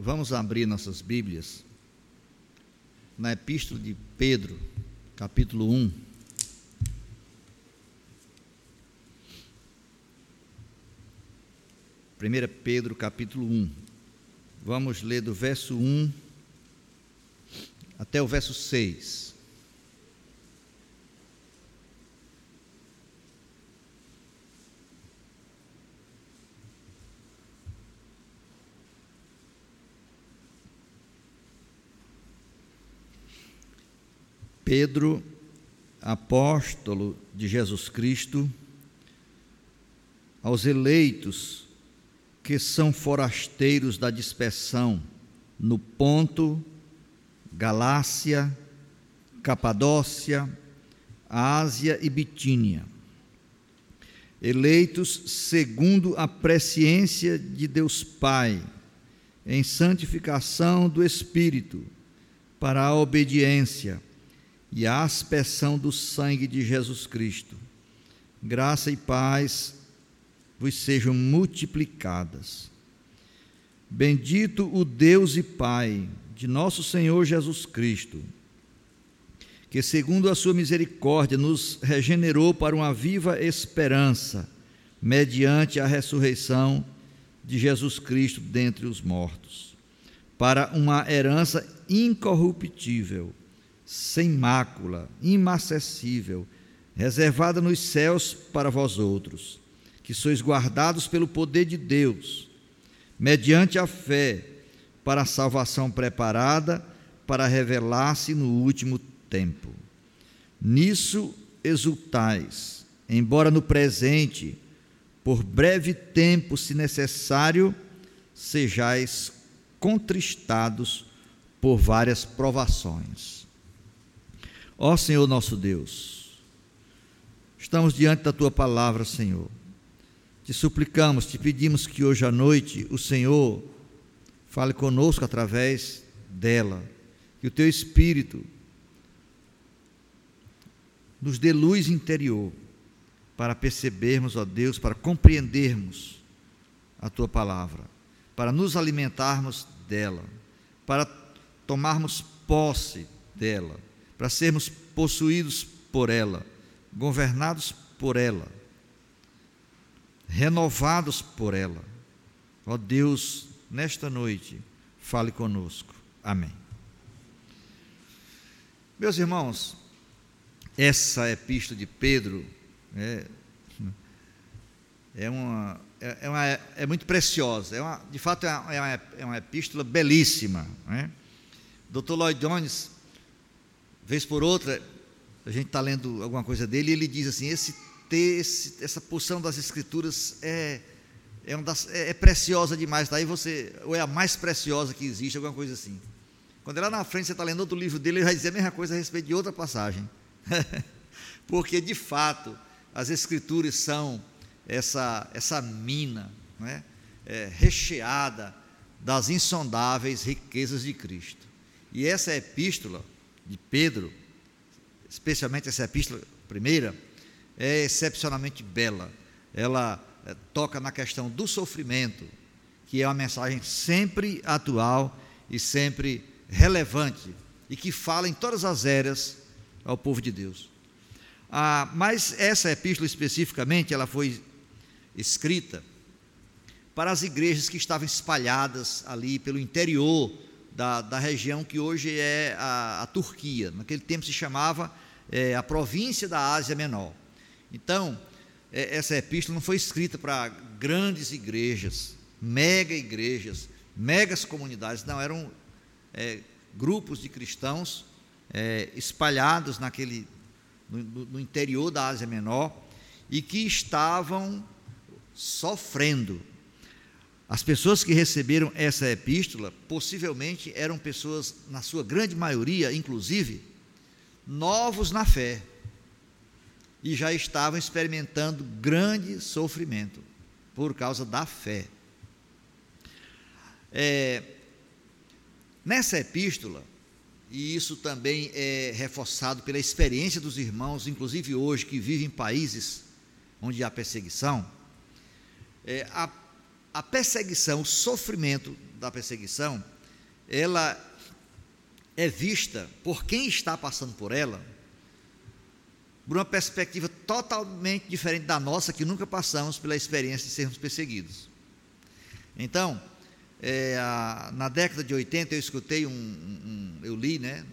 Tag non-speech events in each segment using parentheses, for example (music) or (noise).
Vamos abrir nossas Bíblias na Epístola de Pedro, capítulo 1. Primeira Pedro, capítulo 1. Vamos ler do verso 1 até o verso 6. Pedro, apóstolo de Jesus Cristo, aos eleitos que são forasteiros da dispersão no Ponto, Galácia, Capadócia, Ásia e Bitínia, eleitos segundo a presciência de Deus Pai, em santificação do Espírito, para a obediência e a aspersão do sangue de Jesus Cristo. Graça e paz vos sejam multiplicadas. Bendito o Deus e Pai de nosso Senhor Jesus Cristo, que, segundo a sua misericórdia, nos regenerou para uma viva esperança, mediante a ressurreição de Jesus Cristo dentre os mortos, para uma herança incorruptível sem mácula, imacessível, reservada nos céus para vós outros, que sois guardados pelo poder de Deus, mediante a fé, para a salvação preparada para revelar-se no último tempo. Nisso exultais, embora no presente, por breve tempo, se necessário, sejais contristados por várias provações Ó Senhor nosso Deus, estamos diante da tua palavra, Senhor. Te suplicamos, te pedimos que hoje à noite o Senhor fale conosco através dela, que o teu Espírito nos dê luz interior para percebermos, ó Deus, para compreendermos a tua palavra, para nos alimentarmos dela, para tomarmos posse dela para sermos possuídos por ela, governados por ela, renovados por ela. Ó Deus, nesta noite, fale conosco. Amém. Meus irmãos, essa epístola de Pedro é, é, uma, é, é, uma, é muito preciosa, é uma, de fato é uma, é uma epístola belíssima. Né? Dr. Lloyd Jones vez por outra, a gente está lendo alguma coisa dele e ele diz assim: esse, esse essa porção das Escrituras é, é, um das, é, é preciosa demais, daí você, ou é a mais preciosa que existe, alguma coisa assim. Quando lá na frente você está lendo outro livro dele, ele vai dizer a mesma coisa a respeito de outra passagem. (laughs) Porque, de fato, as Escrituras são essa, essa mina né, é, recheada das insondáveis riquezas de Cristo. E essa epístola, de Pedro, especialmente essa epístola primeira, é excepcionalmente bela. Ela é, toca na questão do sofrimento, que é uma mensagem sempre atual e sempre relevante e que fala em todas as eras ao povo de Deus. Ah, mas essa epístola especificamente, ela foi escrita para as igrejas que estavam espalhadas ali pelo interior da, da região que hoje é a, a Turquia. Naquele tempo se chamava é, a província da Ásia Menor. Então, é, essa epístola não foi escrita para grandes igrejas, mega igrejas, megas comunidades, não, eram é, grupos de cristãos é, espalhados naquele, no, no interior da Ásia Menor e que estavam sofrendo as pessoas que receberam essa epístola possivelmente eram pessoas, na sua grande maioria, inclusive, novos na fé e já estavam experimentando grande sofrimento por causa da fé. É, nessa epístola, e isso também é reforçado pela experiência dos irmãos, inclusive hoje que vivem em países onde há perseguição, é, a a perseguição, o sofrimento da perseguição, ela é vista por quem está passando por ela, por uma perspectiva totalmente diferente da nossa, que nunca passamos pela experiência de sermos perseguidos. Então, é, a, na década de 80 eu escutei um, um, eu li, né,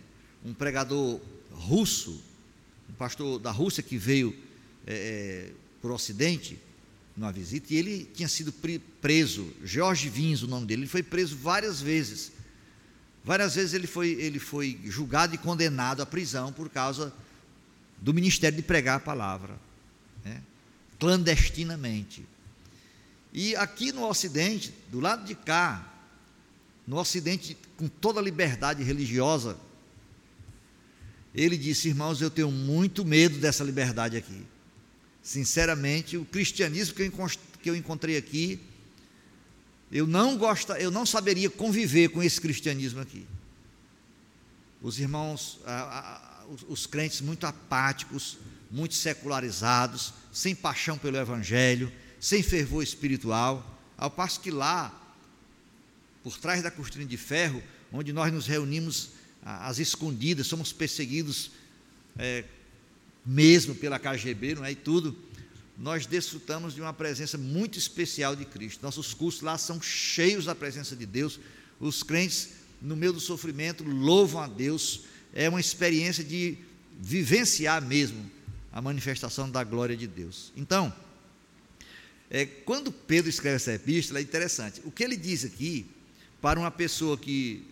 um pregador russo, um pastor da Rússia que veio é, é para o Ocidente, numa visita, e ele tinha sido preso, Jorge Vins, o nome dele, ele foi preso várias vezes. Várias vezes ele foi, ele foi julgado e condenado à prisão por causa do ministério de pregar a palavra, né? clandestinamente. E aqui no Ocidente, do lado de cá, no Ocidente, com toda a liberdade religiosa, ele disse: Irmãos, eu tenho muito medo dessa liberdade aqui. Sinceramente, o cristianismo que eu, encontrei aqui, eu não gosto, eu não saberia conviver com esse cristianismo aqui. Os irmãos, os, os crentes muito apáticos, muito secularizados, sem paixão pelo evangelho, sem fervor espiritual, ao passo que lá, por trás da cortina de ferro, onde nós nos reunimos às escondidas, somos perseguidos é, mesmo pela KGB, não é? E tudo, nós desfrutamos de uma presença muito especial de Cristo. Nossos cursos lá são cheios da presença de Deus. Os crentes, no meio do sofrimento, louvam a Deus. É uma experiência de vivenciar mesmo a manifestação da glória de Deus. Então, é, quando Pedro escreve essa epístola, é interessante. O que ele diz aqui, para uma pessoa que,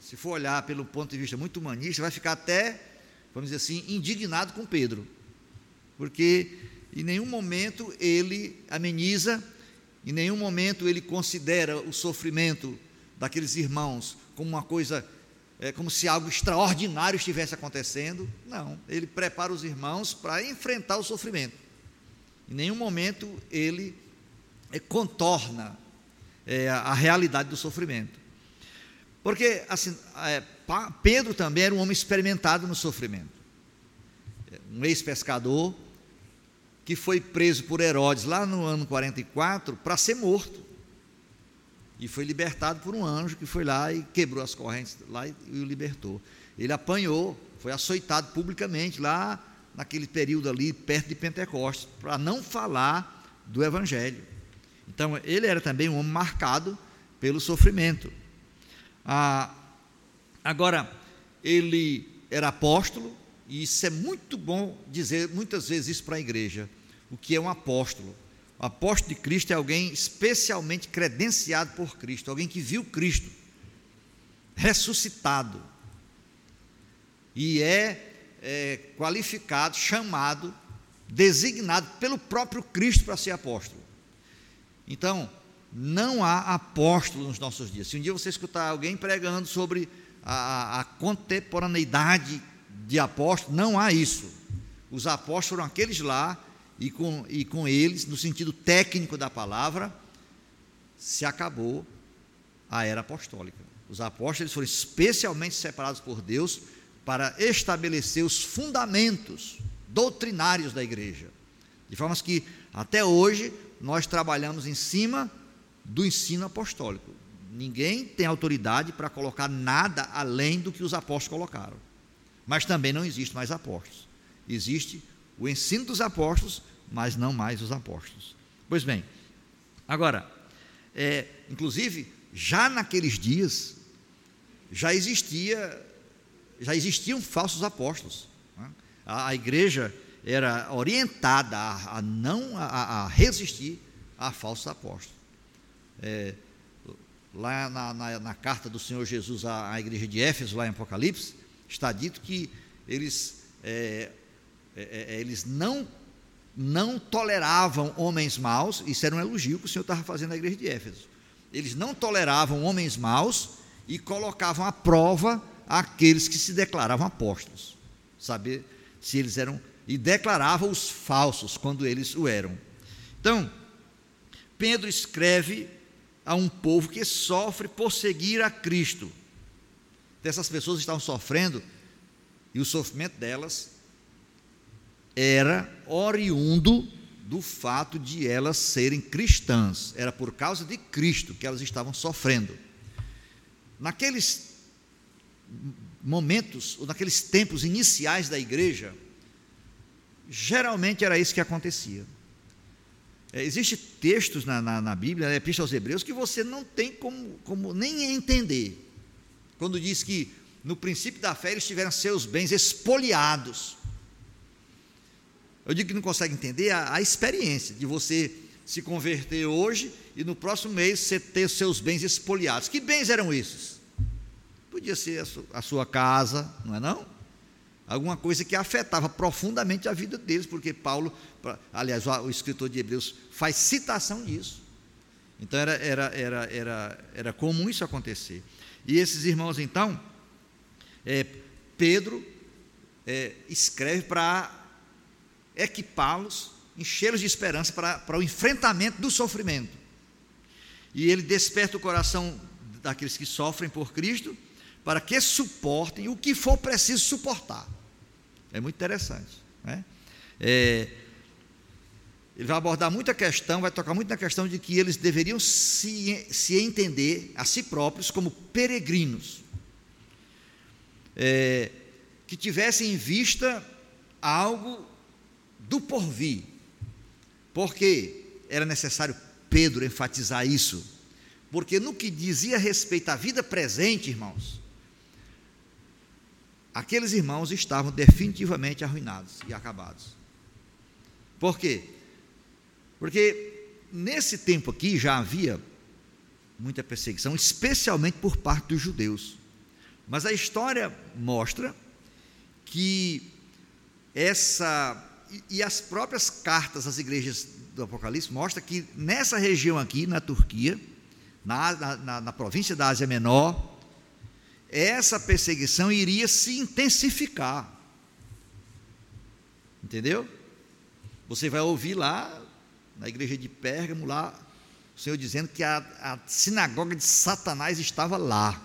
se for olhar pelo ponto de vista muito humanista, vai ficar até vamos dizer assim, indignado com Pedro, porque em nenhum momento ele ameniza, em nenhum momento ele considera o sofrimento daqueles irmãos como uma coisa, é, como se algo extraordinário estivesse acontecendo. Não, ele prepara os irmãos para enfrentar o sofrimento. Em nenhum momento ele é, contorna é, a realidade do sofrimento. Porque assim, é, Pedro também era um homem experimentado no sofrimento. Um ex-pescador que foi preso por Herodes lá no ano 44 para ser morto. E foi libertado por um anjo que foi lá e quebrou as correntes lá e, e o libertou. Ele apanhou, foi açoitado publicamente lá naquele período ali perto de Pentecostes, para não falar do evangelho. Então, ele era também um homem marcado pelo sofrimento. Ah, agora, ele era apóstolo, e isso é muito bom dizer muitas vezes isso para a igreja. O que é um apóstolo? O apóstolo de Cristo é alguém especialmente credenciado por Cristo, alguém que viu Cristo ressuscitado e é, é qualificado, chamado, designado pelo próprio Cristo para ser apóstolo. Então, não há apóstolo nos nossos dias. Se um dia você escutar alguém pregando sobre a, a contemporaneidade de apóstolo, não há isso. Os apóstolos foram aqueles lá, e com, e com eles, no sentido técnico da palavra, se acabou a era apostólica. Os apóstolos foram especialmente separados por Deus para estabelecer os fundamentos doutrinários da igreja. De forma que, até hoje, nós trabalhamos em cima do ensino apostólico. Ninguém tem autoridade para colocar nada além do que os apóstolos colocaram. Mas também não existe mais apóstolos. Existe o ensino dos apóstolos, mas não mais os apóstolos. Pois bem, agora, é, inclusive, já naqueles dias, já existia, já existiam falsos apóstolos. Né? A, a, igreja era orientada a, a não a, a, resistir a falsos apóstolos. É, lá na, na, na, carta do Senhor Jesus à, à, igreja de Éfeso, lá em Apocalipse, está dito que eles, é, é, é, eles não, não toleravam homens maus, isso era um elogio que o Senhor estava fazendo à igreja de Éfeso. Eles não toleravam homens maus e colocavam à prova aqueles que se declaravam apóstolos, saber se eles eram, e declaravam os falsos quando eles o eram. Então, Pedro escreve a um povo que sofre por seguir a Cristo. Essas pessoas estavam sofrendo e o sofrimento delas era oriundo do fato de elas serem cristãs, era por causa de Cristo que elas estavam sofrendo. Naqueles momentos, ou naqueles tempos iniciais da igreja, geralmente era isso que acontecia. É, Existem textos na, na, na Bíblia, na Epístola aos Hebreus, que você não tem como, como nem entender. Quando diz que no princípio da fé eles tiveram seus bens expoliados. Eu digo que não consegue entender a, a experiência de você se converter hoje e no próximo mês você ter seus bens expoliados. Que bens eram esses? Podia ser a, su, a sua casa, não é não? Alguma coisa que afetava profundamente a vida deles, porque Paulo, aliás, o escritor de Hebreus faz citação disso. Então era, era, era, era, era comum isso acontecer. E esses irmãos, então, é, Pedro é, escreve para equipá-los, enchê-los de esperança para, para o enfrentamento do sofrimento. E ele desperta o coração daqueles que sofrem por Cristo, para que suportem o que for preciso suportar. É muito interessante. Né? É, ele vai abordar muita questão, vai tocar muito na questão de que eles deveriam se, se entender a si próprios como peregrinos, é, que tivessem em vista algo do porvir. Porque era necessário Pedro enfatizar isso? Porque no que dizia respeito à vida presente, irmãos, aqueles irmãos estavam definitivamente arruinados e acabados. Por quê? Porque nesse tempo aqui já havia muita perseguição, especialmente por parte dos judeus. Mas a história mostra que essa e, as próprias cartas às igrejas do Apocalipse mostram que nessa região aqui, na Turquia, na, na, na província da Ásia Menor, essa perseguição iria se intensificar. Entendeu? Você vai ouvir lá, na igreja de Pérgamo, lá, o Senhor dizendo que a, a sinagoga de Satanás estava lá.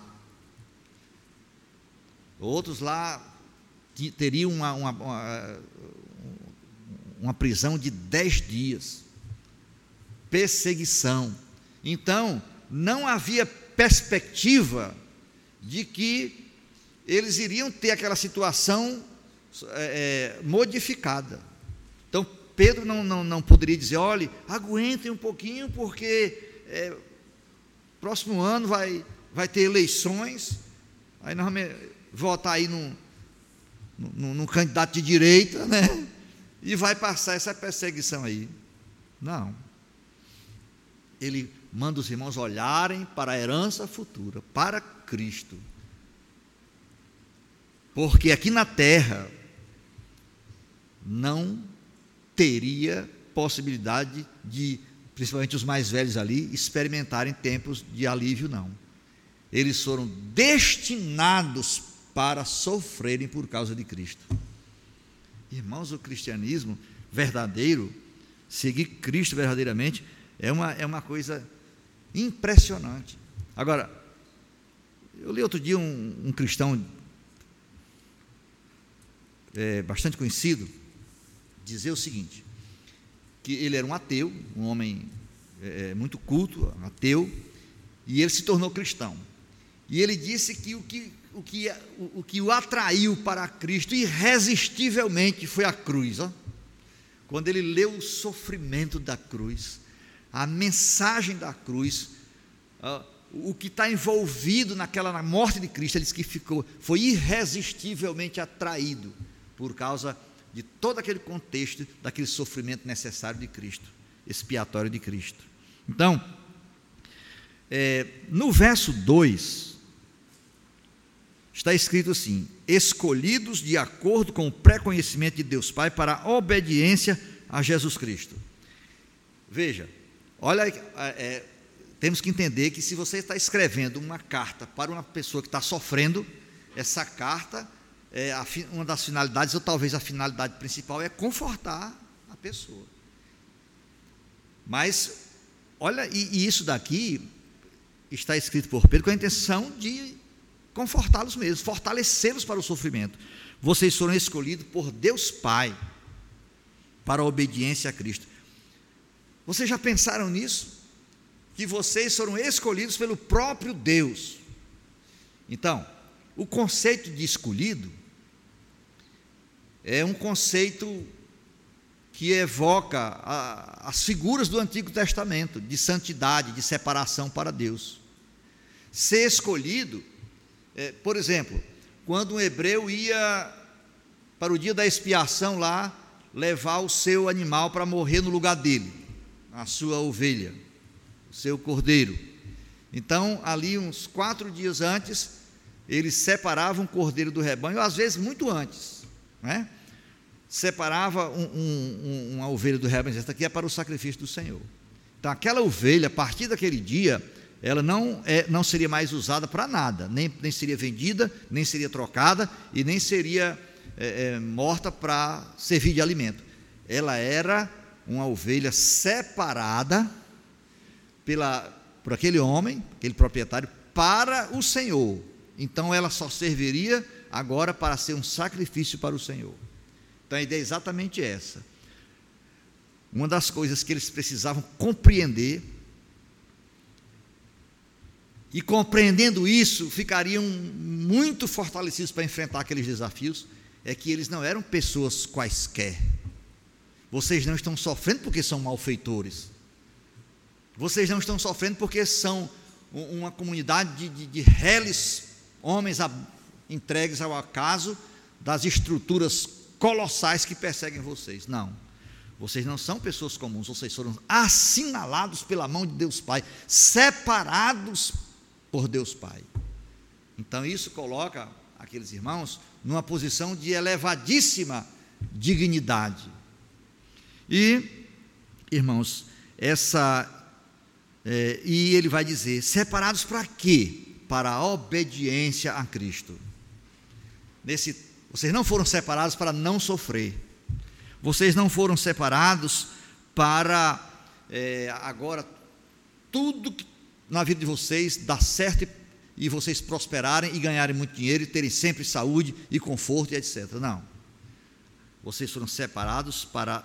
Outros lá teriam uma, uma, uma, uma prisão de dez dias, perseguição. Então, não havia perspectiva de que eles iriam ter aquela situação é, é, modificada. Então, Pedro não, não, não poderia dizer: olhe, aguentem um pouquinho, porque é, próximo ano vai, vai ter eleições, aí nós vamos votar aí num, num, num candidato de direita, né? e vai passar essa perseguição aí. Não. Ele manda os irmãos olharem para a herança futura, para Cristo. Porque aqui na terra não teria possibilidade de, principalmente os mais velhos ali, experimentarem tempos de alívio, não. Eles foram destinados para sofrerem por causa de Cristo. Irmãos, o cristianismo verdadeiro, seguir Cristo verdadeiramente, é uma, é uma coisa impressionante. Agora, eu li outro dia um, um cristão é, bastante conhecido dizer o seguinte: que ele era um ateu, um homem é, muito culto, ateu, e ele se tornou cristão. E ele disse que o que o que, o, o que o atraiu para Cristo irresistivelmente foi a cruz. Ó. Quando ele leu o sofrimento da cruz, a mensagem da cruz, o que está envolvido naquela na morte de Cristo, ele disse que ficou, foi irresistivelmente atraído por causa de todo aquele contexto daquele sofrimento necessário de Cristo, expiatório de Cristo. Então, é, no verso 2, está escrito assim: escolhidos de acordo com o pré-conhecimento de Deus Pai para a obediência a Jesus Cristo. Veja, olha, é, é, temos que entender que se você está escrevendo uma carta para uma pessoa que está sofrendo, essa carta, é, a, uma das finalidades, ou talvez a finalidade principal, é confortar a pessoa. Mas, olha, e, e isso daqui está escrito por Pedro com a intenção de confortá-los mesmo, fortalecê-los para o sofrimento. Vocês foram escolhidos por Deus Pai para a obediência a Cristo. Vocês já pensaram nisso? Que vocês foram escolhidos pelo próprio Deus. Então, o conceito de escolhido é um conceito que evoca a, as figuras do Antigo Testamento, de santidade, de separação para Deus. Ser escolhido, é, por exemplo, quando um hebreu ia para o dia da expiação lá, levar o seu animal para morrer no lugar dele, a sua ovelha, o seu cordeiro. Então, ali, uns quatro dias antes, eles separavam o cordeiro do rebanho, às vezes muito antes, né? separava um, um, uma ovelha do rebanho, essa aqui é para o sacrifício do Senhor. Então, aquela ovelha, a partir daquele dia, ela não, é, não seria mais usada para nada, nem, nem seria vendida, nem seria trocada e nem seria é, é, morta para servir de alimento. Ela era uma ovelha separada pela, por aquele homem, aquele proprietário, para o Senhor. Então ela só serviria agora para ser um sacrifício para o Senhor. Então a ideia é exatamente essa. Uma das coisas que eles precisavam compreender, e compreendendo isso, ficariam muito fortalecidos para enfrentar aqueles desafios é que eles não eram pessoas quaisquer. Vocês não estão sofrendo porque são malfeitores. Vocês não estão sofrendo porque são uma comunidade de, de, de reles, homens entregues ao acaso das estruturas colossais que perseguem vocês. Não. Vocês não são pessoas comuns, vocês foram assinalados pela mão de Deus Pai, separados por Deus Pai. Então isso coloca aqueles irmãos numa posição de elevadíssima dignidade. E, irmãos, essa. É, e ele vai dizer: separados para quê? Para a obediência a Cristo. Nesse, vocês não foram separados para não sofrer. Vocês não foram separados para é, agora tudo na vida de vocês dar certo e e vocês prosperarem e ganharem muito dinheiro e terem sempre saúde e conforto e etc. Não. Vocês foram separados para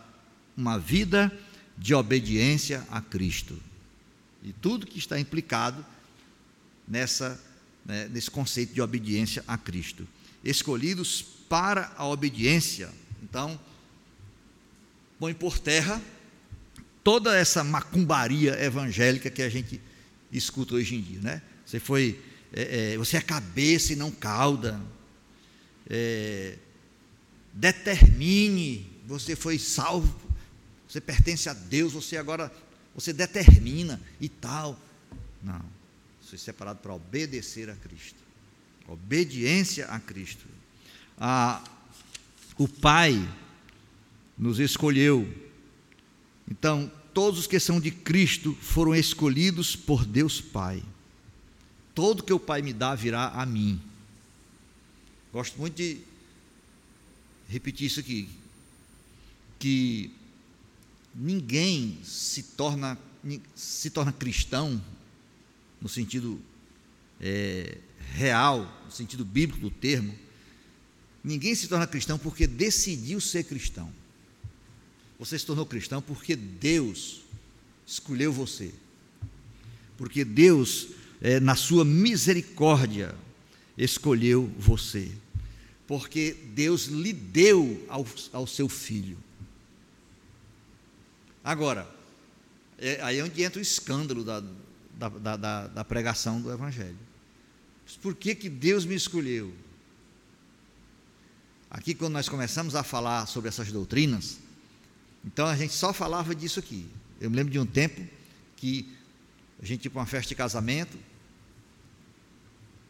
uma vida de obediência a Cristo. E tudo que está implicado nessa, né, nesse conceito de obediência a Cristo. Escolhidos para a obediência. Então, põe por terra toda essa macumbaria evangélica que a gente escuta hoje em dia. Né? Você foi é, é, você é cabeça e não cauda. É, determine, você foi salvo, você pertence a Deus, você agora, você determina e tal. Não, é separado para obedecer a Cristo. Obediência a Cristo. Ah, o Pai nos escolheu. Então, todos os que são de Cristo foram escolhidos por Deus Pai. Todo que o Pai me dá virá a mim. Gosto muito de repetir isso aqui. Que ninguém se torna, se torna cristão no sentido é, real, no sentido bíblico do termo. Ninguém se torna cristão porque decidiu ser cristão. Você se tornou cristão porque Deus escolheu você. Porque Deus é, na sua misericórdia, escolheu você, porque Deus lhe deu ao, ao seu filho. Agora, é, aí é onde entra o escândalo da, da, da, da pregação do Evangelho. Por que, que Deus me escolheu? Aqui, quando nós começamos a falar sobre essas doutrinas, então a gente só falava disso aqui. Eu me lembro de um tempo que a gente ia para uma festa de casamento.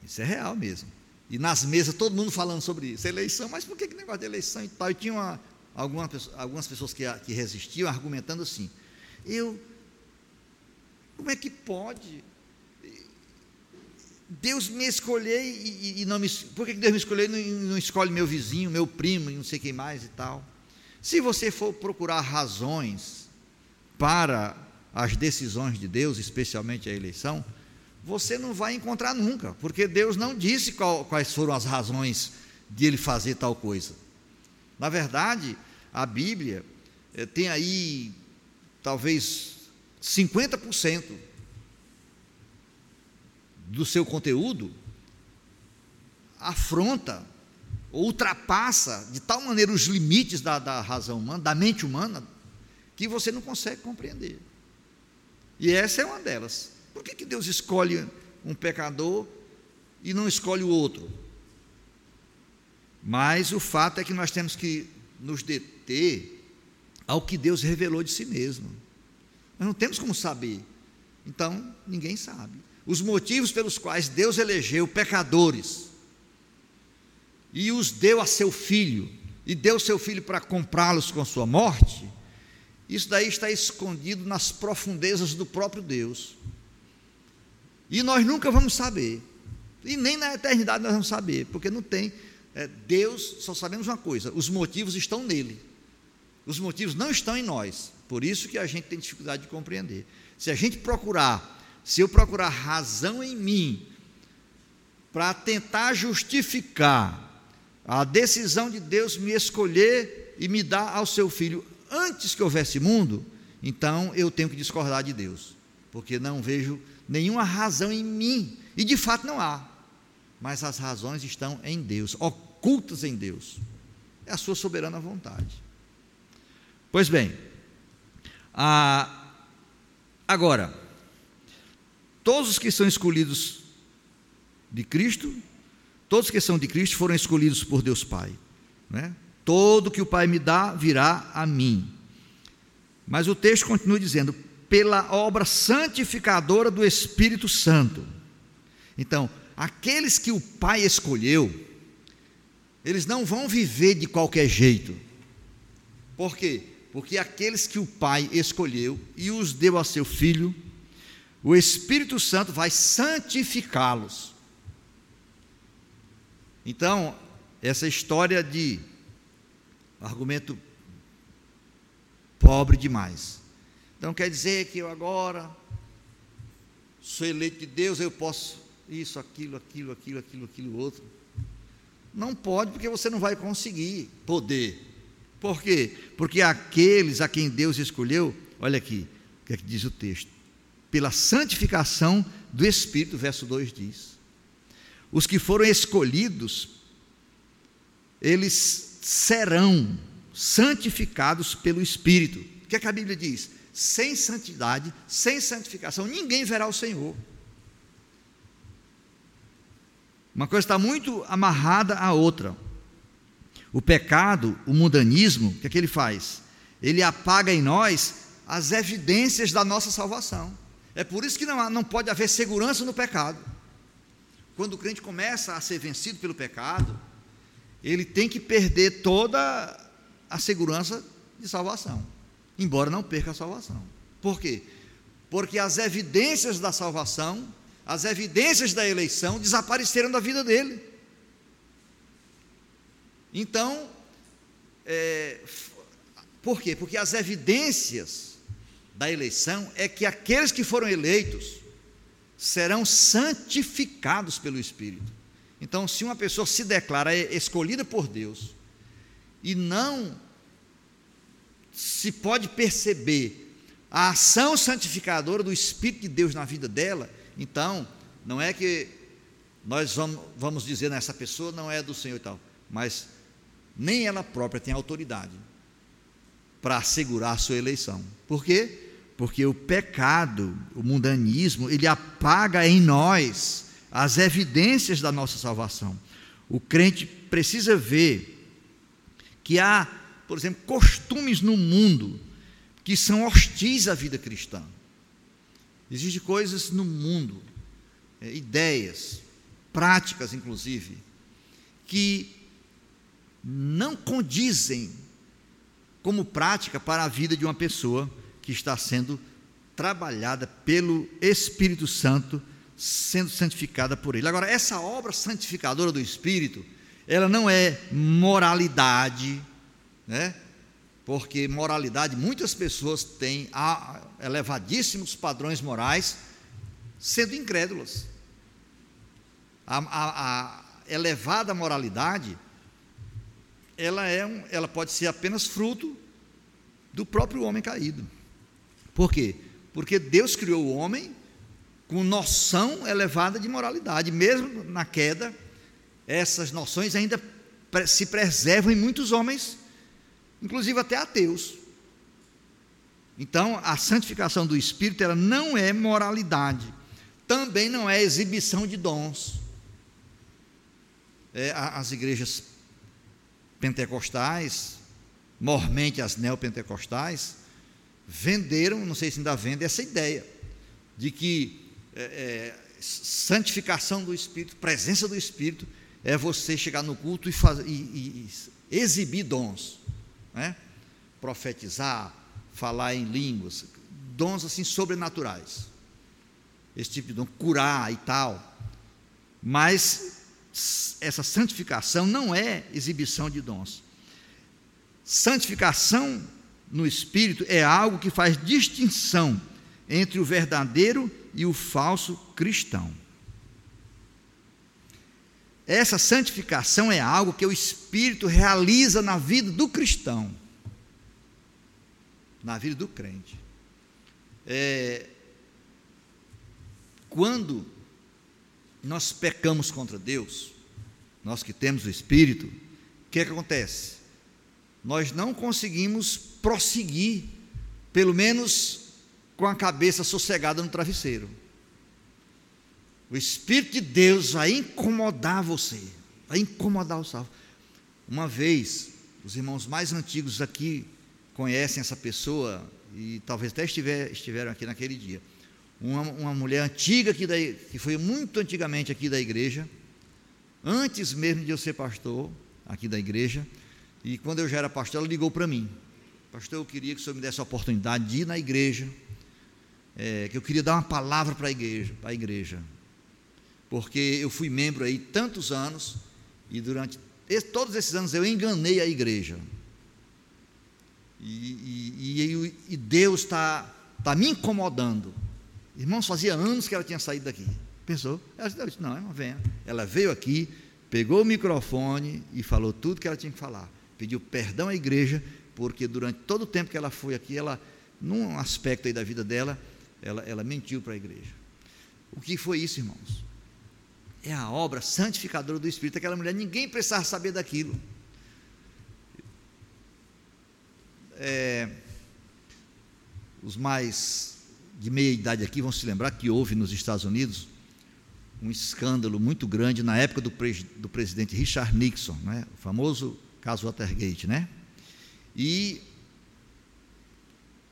Isso é real mesmo. E nas mesas, todo mundo falando sobre isso. Eleição, mas por que, que negócio de eleição e tal? E tinha uma, alguma, algumas pessoas que, que resistiam, argumentando assim. Eu, como é que pode? Deus me escolheu e, e, não me. Por que Deus me escolheu e não, não escolhe meu vizinho, meu primo, e não sei quem mais e tal? Se você for procurar razões para as decisões de Deus, especialmente a eleição, você não vai encontrar nunca, porque Deus não disse qual, quais foram as razões de ele fazer tal coisa. Na verdade, a Bíblia eh, tem aí talvez 50% do seu conteúdo afronta ultrapassa de tal maneira os limites da, da razão humana, da mente humana, que você não consegue compreender. E essa é uma delas. Por que, que Deus escolhe um pecador e não escolhe o outro? Mas o fato é que nós temos que nos deter ao que Deus revelou de si mesmo. Nós não temos como saber. Então, ninguém sabe. Os motivos pelos quais Deus elegeu pecadores e os deu a seu filho, e deu seu filho para comprá-los com sua morte, isso daí está escondido nas profundezas do próprio Deus. E nós nunca vamos saber. E nem na eternidade nós vamos saber, porque não tem. É, Deus, só sabemos uma coisa: os motivos estão nele. Os motivos não estão em nós. Por isso que a gente tem dificuldade de compreender. Se a gente procurar, se eu procurar razão em mim, para tentar justificar a decisão de Deus me escolher e me dar ao seu filho antes que houvesse mundo, então eu tenho que discordar de Deus, porque não vejo nenhuma razão em mim, e de fato não há, mas as razões estão em Deus, ocultas em Deus, é a sua soberana vontade. Pois bem, ah, agora, todos os que são escolhidos de Cristo, todos que são de Cristo foram escolhidos por Deus Pai, né? Todo que o Pai me dá virá a mim. Mas o texto continua dizendo: pela obra santificadora do Espírito Santo. Então, aqueles que o Pai escolheu, eles não vão viver de qualquer jeito. Por quê? Porque aqueles que o Pai escolheu e os deu a seu filho, o Espírito Santo vai santificá-los. Então, essa história de argumento pobre demais. Então quer dizer que eu agora sou eleito de Deus, eu posso isso, aquilo, aquilo, aquilo, aquilo, aquilo outro. Não pode, porque você não vai conseguir poder. Por quê? Porque aqueles a quem Deus escolheu, olha aqui, o que, é que diz o texto? Pela santificação do Espírito, verso 2 diz. Os que foram escolhidos, eles serão santificados pelo Espírito. O que, é que a Bíblia diz? Sem santidade, sem santificação, ninguém verá o Senhor. Uma coisa está muito amarrada à outra. O pecado, o mundanismo, o que é que ele faz? Ele apaga em nós as evidências da nossa salvação. É por isso que não, não pode haver segurança no pecado. Quando o crente começa a ser vencido pelo pecado, ele tem que perder toda a segurança de salvação, embora não perca a salvação. Por quê? Porque as evidências da salvação, as evidências da eleição desapareceram da vida dele. Então, é, por quê? Porque as evidências da eleição é que aqueles que foram eleitos serão santificados pelo Espírito. Então, se uma pessoa se declara escolhida por Deus e não se pode perceber a ação santificadora do Espírito de Deus na vida dela, então, não é que nós vamos, vamos dizer nessa pessoa não é do Senhor e tal, mas nem ela própria tem autoridade para assegurar a sua eleição. Por quê? Porque o pecado, o mundanismo, ele apaga em nós as evidências da nossa salvação. O crente precisa ver que há, por exemplo, costumes no mundo que são hostis à vida cristã. Existem coisas no mundo, é, ideias, práticas inclusive, que não condizem como prática para a vida de uma pessoa que está sendo trabalhada pelo Espírito Santo sendo santificada por Ele. Agora, essa obra santificadora do Espírito, ela não é moralidade, né? Porque moralidade, muitas pessoas têm elevadíssimos padrões morais, sendo incrédulas. A, a, a elevada moralidade, ela, é um, ela pode ser apenas fruto do próprio homem caído. Por quê? Porque Deus criou o homem com noção elevada de moralidade, mesmo na queda, essas noções ainda se preservam em muitos homens, inclusive até ateus. Então, a santificação do espírito ela não é moralidade, também não é exibição de dons. É, as igrejas pentecostais, mormente as neopentecostais, venderam, não sei se ainda vendem, essa ideia de que é, é, santificação do Espírito, presença do Espírito, é você chegar no culto e, fazer, e, e, e exibir dons, né? profetizar, falar em línguas, dons assim sobrenaturais, esse tipo de dom, curar e tal. Mas essa santificação não é exibição de dons. Santificação no espírito é algo que faz distinção entre o verdadeiro e o falso cristão. Essa santificação é algo que o Espírito realiza na vida do cristão, na vida do crente. É, quando nós pecamos contra Deus, nós que temos o Espírito, o que, é que acontece? Nós não conseguimos prosseguir, pelo menos com a cabeça sossegada no travesseiro. O Espírito de Deus vai incomodar você, vai incomodar o salvo. Uma vez, os irmãos mais antigos aqui conhecem essa pessoa, e talvez até estiver, estiveram aqui naquele dia. Uma, uma mulher antiga aqui da, que foi muito antigamente aqui da igreja, antes mesmo de eu ser pastor aqui da igreja, e quando eu já era pastor, ela ligou para mim. Pastor, eu queria que o senhor me desse a oportunidade de ir na igreja, é, que eu queria dar uma palavra para a igreja, para a igreja, porque eu fui membro aí tantos anos e durante todos esses anos eu enganei a igreja. E, e, e, Deus está tá me incomodando. Irmãos, fazia anos que ela tinha saído daqui. Pensou? Ela disse, não, irmã, venha. Ela veio aqui, pegou o microfone e falou tudo que ela tinha que falar. Pediu perdão à igreja, porque durante todo o tempo que ela foi aqui, ela, num aspecto aí da vida dela, ela, ela mentiu para a igreja. O que foi isso, irmãos? É a obra santificadora do Espírito. Aquela mulher, ninguém precisava saber daquilo. É, os mais de meia idade aqui vão se lembrar que houve nos Estados Unidos um escândalo muito grande na época do, do presidente Richard Nixon, né? o famoso caso Watergate, né? E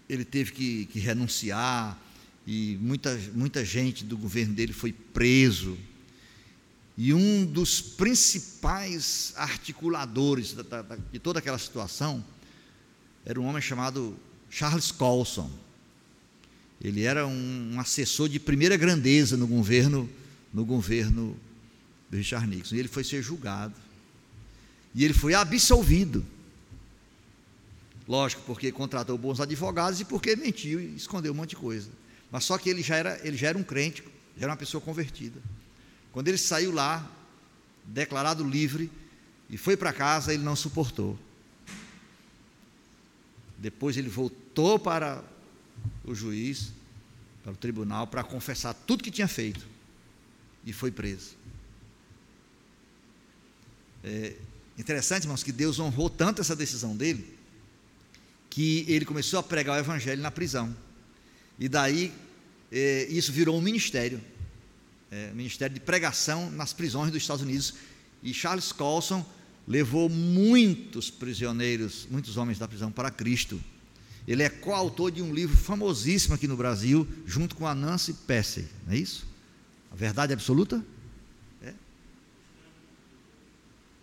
ele teve que, que renunciar, e muita, muita gente do governo dele foi preso. E um dos principais articuladores da, da, de toda aquela situação era um homem chamado Charles Colson. Ele era um, um assessor de primeira grandeza no governo, no governo do Richard Nixon. E ele foi ser julgado. E ele foi absolvido. Lógico, porque contratou bons advogados e porque mentiu e escondeu um monte de coisa. Mas só que ele já era, ele já era um crente, já era uma pessoa convertida. Quando ele saiu lá, declarado livre, e foi para casa, ele não suportou. Depois ele voltou para o juiz, para o tribunal, para confessar tudo que tinha feito. E foi preso. É interessante, irmãos, que Deus honrou tanto essa decisão dele, que ele começou a pregar o evangelho na prisão. E daí é, isso virou um ministério, é, ministério de pregação nas prisões dos Estados Unidos. E Charles Colson levou muitos prisioneiros, muitos homens da prisão para Cristo. Ele é coautor de um livro famosíssimo aqui no Brasil, junto com a Nancy não é isso? A verdade absoluta? É.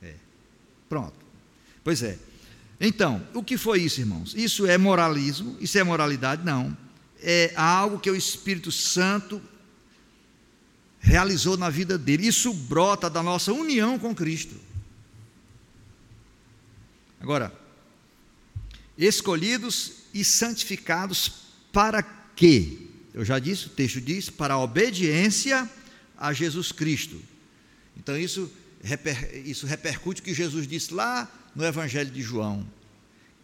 É. Pronto. Pois é. Então, o que foi isso, irmãos? Isso é moralismo? Isso é moralidade? Não é algo que o Espírito Santo realizou na vida dele. Isso brota da nossa união com Cristo. Agora, escolhidos e santificados para quê? Eu já disse, o texto diz, para a obediência a Jesus Cristo. Então, isso, reper, isso repercute o que Jesus disse lá no Evangelho de João: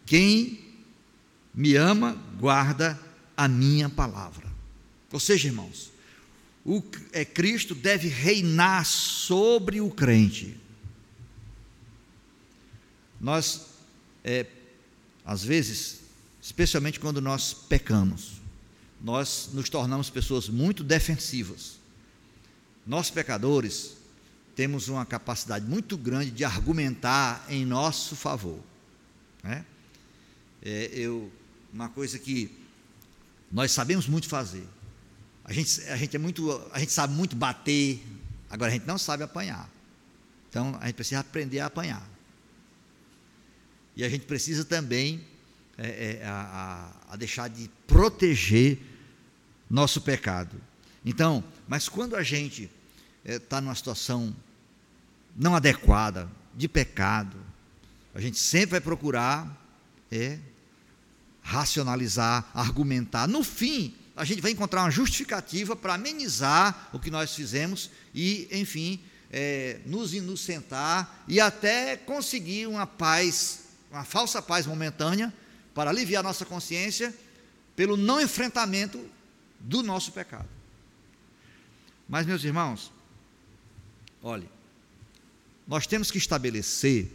Quem me ama, guarda a minha palavra. Ou seja, irmãos, o, é, Cristo deve reinar sobre o crente. Nós, é, às vezes, especialmente quando nós pecamos, nós nos tornamos pessoas muito defensivas. Nós, pecadores, temos uma capacidade muito grande de argumentar em nosso favor. Né? É, eu, uma coisa que nós sabemos muito fazer. A gente, a gente é muito, a gente sabe muito bater, agora a gente não sabe apanhar. Então a gente precisa aprender a apanhar. E a gente precisa também é, é, a, a deixar de proteger nosso pecado. Então, mas quando a gente está é, numa situação não adequada, de pecado, a gente sempre vai procurar é, racionalizar, argumentar. No fim, a gente vai encontrar uma justificativa para amenizar o que nós fizemos e, enfim, é, nos inocentar e até conseguir uma paz, uma falsa paz momentânea, para aliviar nossa consciência pelo não enfrentamento do nosso pecado. Mas, meus irmãos, olhe, nós temos que estabelecer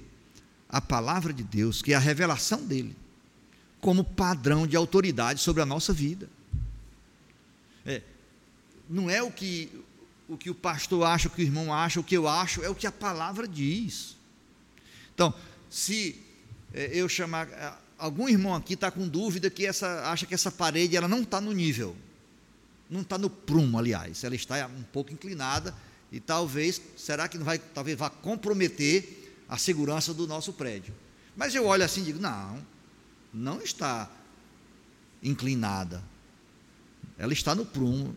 a palavra de Deus, que é a revelação dele, como padrão de autoridade sobre a nossa vida. Não é o que, o que o pastor acha, o que o irmão acha, o que eu acho, é o que a palavra diz. Então, se é, eu chamar. É, algum irmão aqui está com dúvida que essa, acha que essa parede ela não está no nível, não está no prumo, aliás, ela está um pouco inclinada e talvez, será que não vai, talvez vá comprometer a segurança do nosso prédio. Mas eu olho assim e digo, não, não está inclinada. Ela está no prumo.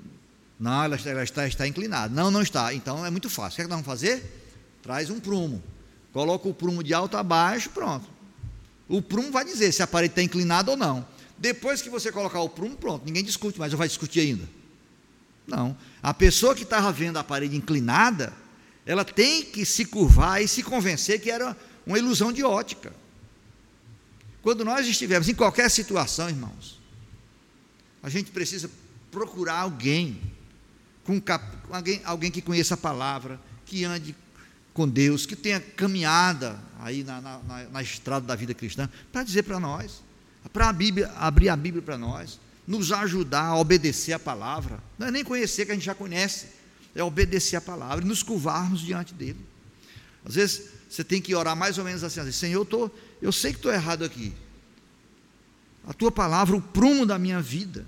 Não, ela está, ela está, está inclinada. Não, não está. Então é muito fácil. O que, é que nós vamos fazer? Traz um prumo. Coloca o prumo de alto a baixo, pronto. O prumo vai dizer se a parede está inclinada ou não. Depois que você colocar o prumo, pronto, ninguém discute, mas vai discutir ainda. Não. A pessoa que estava vendo a parede inclinada, ela tem que se curvar e se convencer que era uma ilusão de ótica. Quando nós estivermos em qualquer situação, irmãos, a gente precisa procurar alguém, com alguém, alguém que conheça a palavra, que ande com Deus, que tenha caminhada aí na, na, na estrada da vida cristã, para dizer para nós, para a Bíblia, abrir a Bíblia para nós, nos ajudar a obedecer a palavra. Não é nem conhecer que a gente já conhece, é obedecer a palavra e nos curvarmos diante dele. Às vezes você tem que orar mais ou menos assim, assim Senhor, eu, tô, eu sei que estou errado aqui. A tua palavra, o prumo da minha vida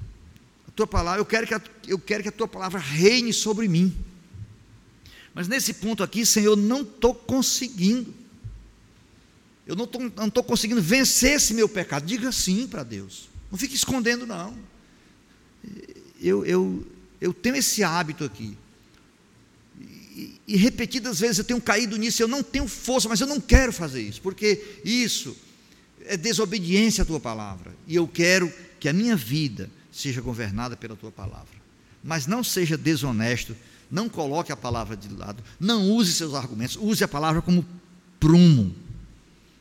tua palavra, eu quero, que a, eu quero que a tua palavra reine sobre mim. Mas nesse ponto aqui, Senhor, não estou conseguindo. Eu não estou conseguindo vencer esse meu pecado. Diga sim para Deus. Não fique escondendo, não. Eu, eu, eu tenho esse hábito aqui. E, e repetidas vezes eu tenho caído nisso, eu não tenho força, mas eu não quero fazer isso, porque isso é desobediência à tua palavra. E eu quero que a minha vida seja governada pela tua palavra. Mas não seja desonesto, não coloque a palavra de lado, não use seus argumentos, use a palavra como prumo,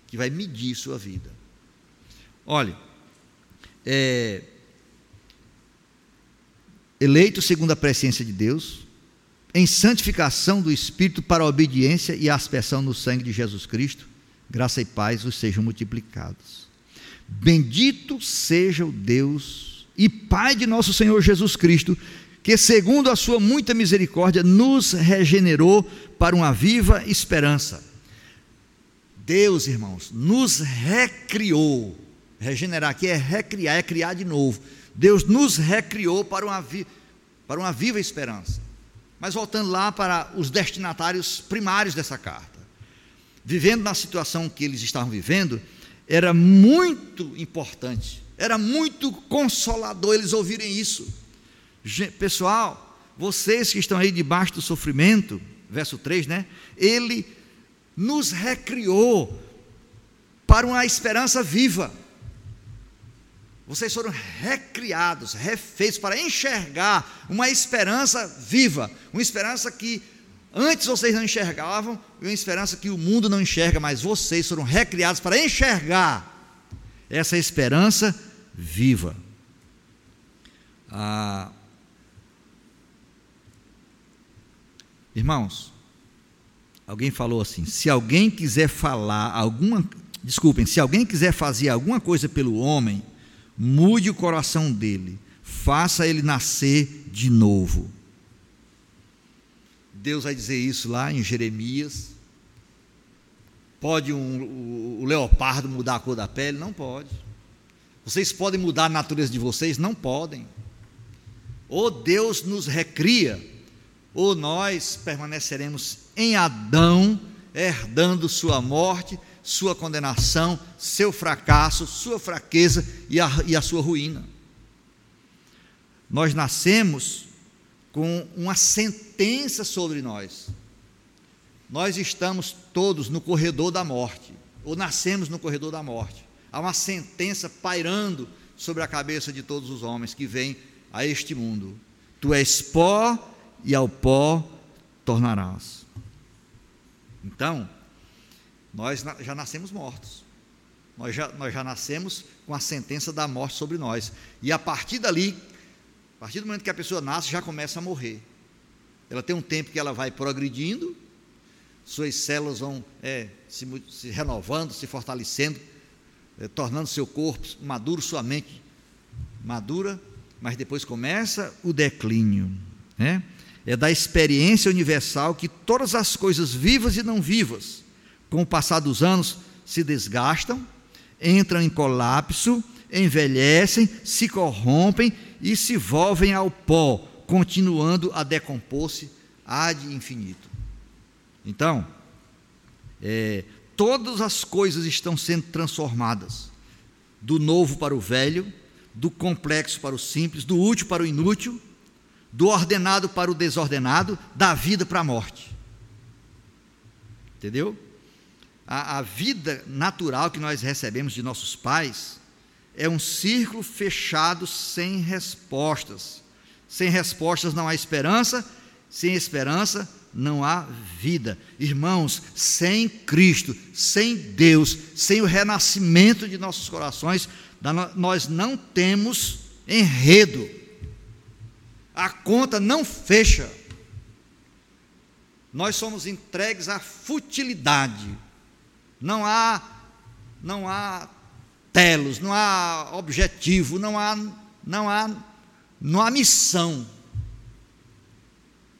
que vai medir sua vida. Olhe, é, eleito segundo a presciência de Deus, em santificação do Espírito para a obediência e a aspersão no sangue de Jesus Cristo, graça e paz os sejam multiplicados. Bendito seja o Deus e Pai de nosso Senhor Jesus Cristo, que, segundo a sua muita misericórdia, nos regenerou para uma viva esperança. Deus, irmãos, nos recriou. Regenerar aqui é recriar, é criar de novo. Deus nos recriou para uma, para uma viva esperança. Mas voltando lá para os destinatários primários dessa carta. Vivendo na situação que eles estavam vivendo, era muito importante era muito consolador eles ouvirem isso. Pessoal, vocês que estão aí debaixo do sofrimento, verso 3, né? Ele nos recriou para uma esperança viva. Vocês foram recriados, refeitos para enxergar uma esperança viva, uma esperança que antes vocês não enxergavam, e uma esperança que o mundo não enxerga, mas vocês foram recriados para enxergar essa esperança viva. Ah, irmãos, alguém falou assim: se alguém quiser falar alguma, desculpem, se alguém quiser fazer alguma coisa pelo homem, mude o coração dele, faça ele nascer de novo. Deus vai dizer isso lá em Jeremias. Pode um, o, o leopardo mudar a cor da pele? Não pode. Vocês podem mudar a natureza de vocês? Não podem. Ou Deus nos recria, ou nós permaneceremos em Adão, herdando sua morte, sua condenação, seu fracasso, sua fraqueza e a, e a sua ruína. Nós nascemos com uma sentença sobre nós. Nós estamos todos no corredor da morte, ou nascemos no corredor da morte. Há uma sentença pairando sobre a cabeça de todos os homens que vêm a este mundo. Tu és pó e ao pó tornarás. Então, nós já nascemos mortos. Nós já, nós já nascemos com a sentença da morte sobre nós. E a partir dali, a partir do momento que a pessoa nasce, já começa a morrer. Ela tem um tempo que ela vai progredindo, suas células vão é, se, se, renovando, se fortalecendo, é, tornando seu corpo maduro, sua mente madura, mas depois começa o declínio. Né? É da experiência universal que todas as coisas vivas e não vivas, com o passar dos anos, se desgastam, entram em colapso, envelhecem, se corrompem e se volvem ao pó, continuando a decompor-se ad infinito. Então, é, todas as coisas estão sendo transformadas, do novo para o velho, do complexo para o simples, do útil para o inútil, do ordenado para o desordenado, da vida para a morte. Entendeu? A, a vida natural que nós recebemos de nossos pais é um círculo fechado sem respostas. Sem respostas não há esperança, sem esperança não há vida. Irmãos, sem Cristo, sem Deus, sem o renascimento de nossos corações, nós não temos enredo. A conta não fecha. Nós somos entregues à futilidade. Não há não há telos, não há objetivo, não há, não há, não há missão.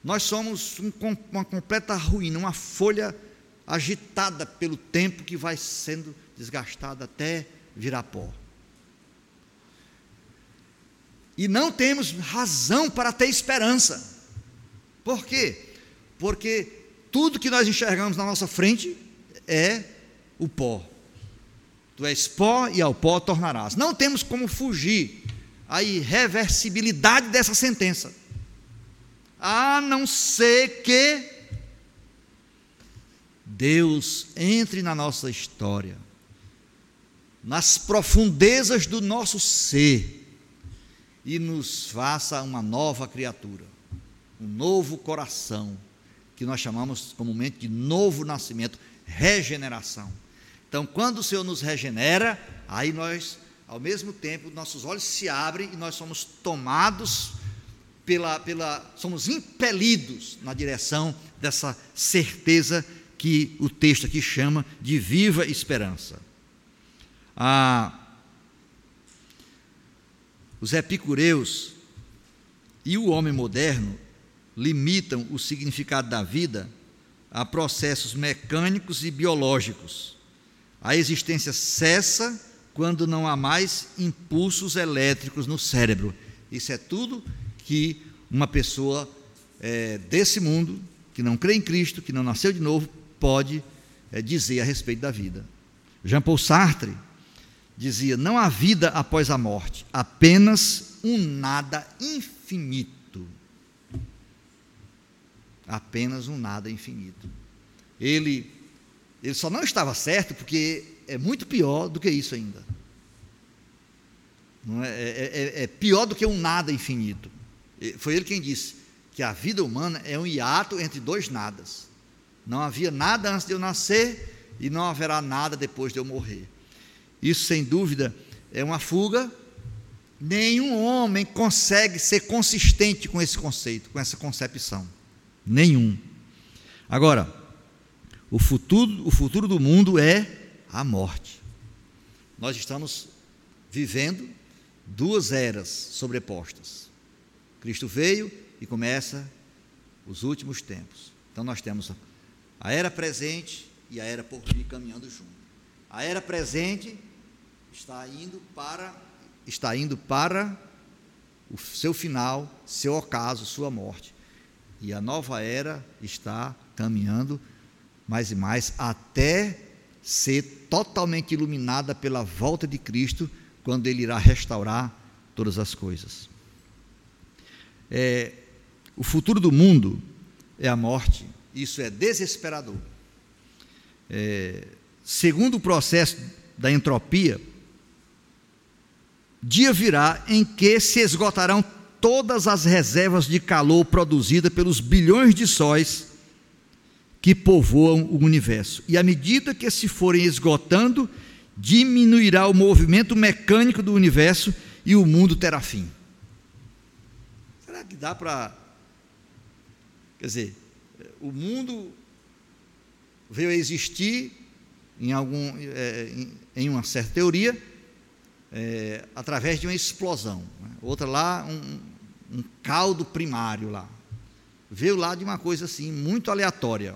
Nós somos um, uma completa ruína, uma folha agitada pelo tempo que vai sendo desgastada até virar pó. E não temos razão para ter esperança. Por quê? Porque tudo que nós enxergamos na nossa frente é o pó. Tu és pó e ao pó tornarás. Não temos como fugir à irreversibilidade dessa sentença. A não ser que Deus entre na nossa história, nas profundezas do nosso ser, e nos faça uma nova criatura, um novo coração, que nós chamamos comumente de novo nascimento, regeneração. Então, quando o Senhor nos regenera, aí nós, ao mesmo tempo, nossos olhos se abrem e nós somos tomados pela, pela somos impelidos na direção dessa certeza que o texto aqui chama de viva esperança. Ah, os epicureus e o homem moderno limitam o significado da vida a processos mecânicos e biológicos a existência cessa quando não há mais impulsos elétricos no cérebro. Isso é tudo que uma pessoa é, desse mundo, que não crê em Cristo, que não nasceu de novo, pode é, dizer a respeito da vida. Jean Paul Sartre dizia: não há vida após a morte, apenas um nada infinito. Apenas um nada infinito. Ele ele só não estava certo porque é muito pior do que isso ainda. É? É, é, é, é, pior do que um nada infinito. Foi ele quem disse que a vida humana é um hiato entre dois nadas. Não havia nada antes de eu nascer e não haverá nada depois de eu morrer. Isso, sem dúvida, é uma fuga Nenhum homem consegue ser consistente com esse conceito, com essa concepção. Nenhum. Agora, o futuro, o futuro do mundo é a morte. Nós estamos vivendo duas eras sobrepostas. Cristo veio e começa os últimos tempos. Então nós temos a era presente e a era por vir caminhando junto. A era presente está indo para está indo para o seu final, seu ocaso, sua morte. E a nova era está caminhando mais e mais até ser totalmente iluminada pela volta de Cristo, quando Ele irá restaurar todas as coisas. É, o futuro do mundo é a morte, isso é desesperador. É, segundo o processo da entropia, dia virá em que se esgotarão todas as reservas de calor produzidas pelos bilhões de sóis que povoam o universo. E à medida que se forem esgotando, diminuirá o movimento mecânico do universo e o mundo terá fim. Que dá para. Quer dizer, o mundo veio a existir em, algum, é, em, em uma certa teoria é, através de uma explosão. Né? Outra lá, um, um caldo primário lá. Veio lá de uma coisa assim, muito aleatória.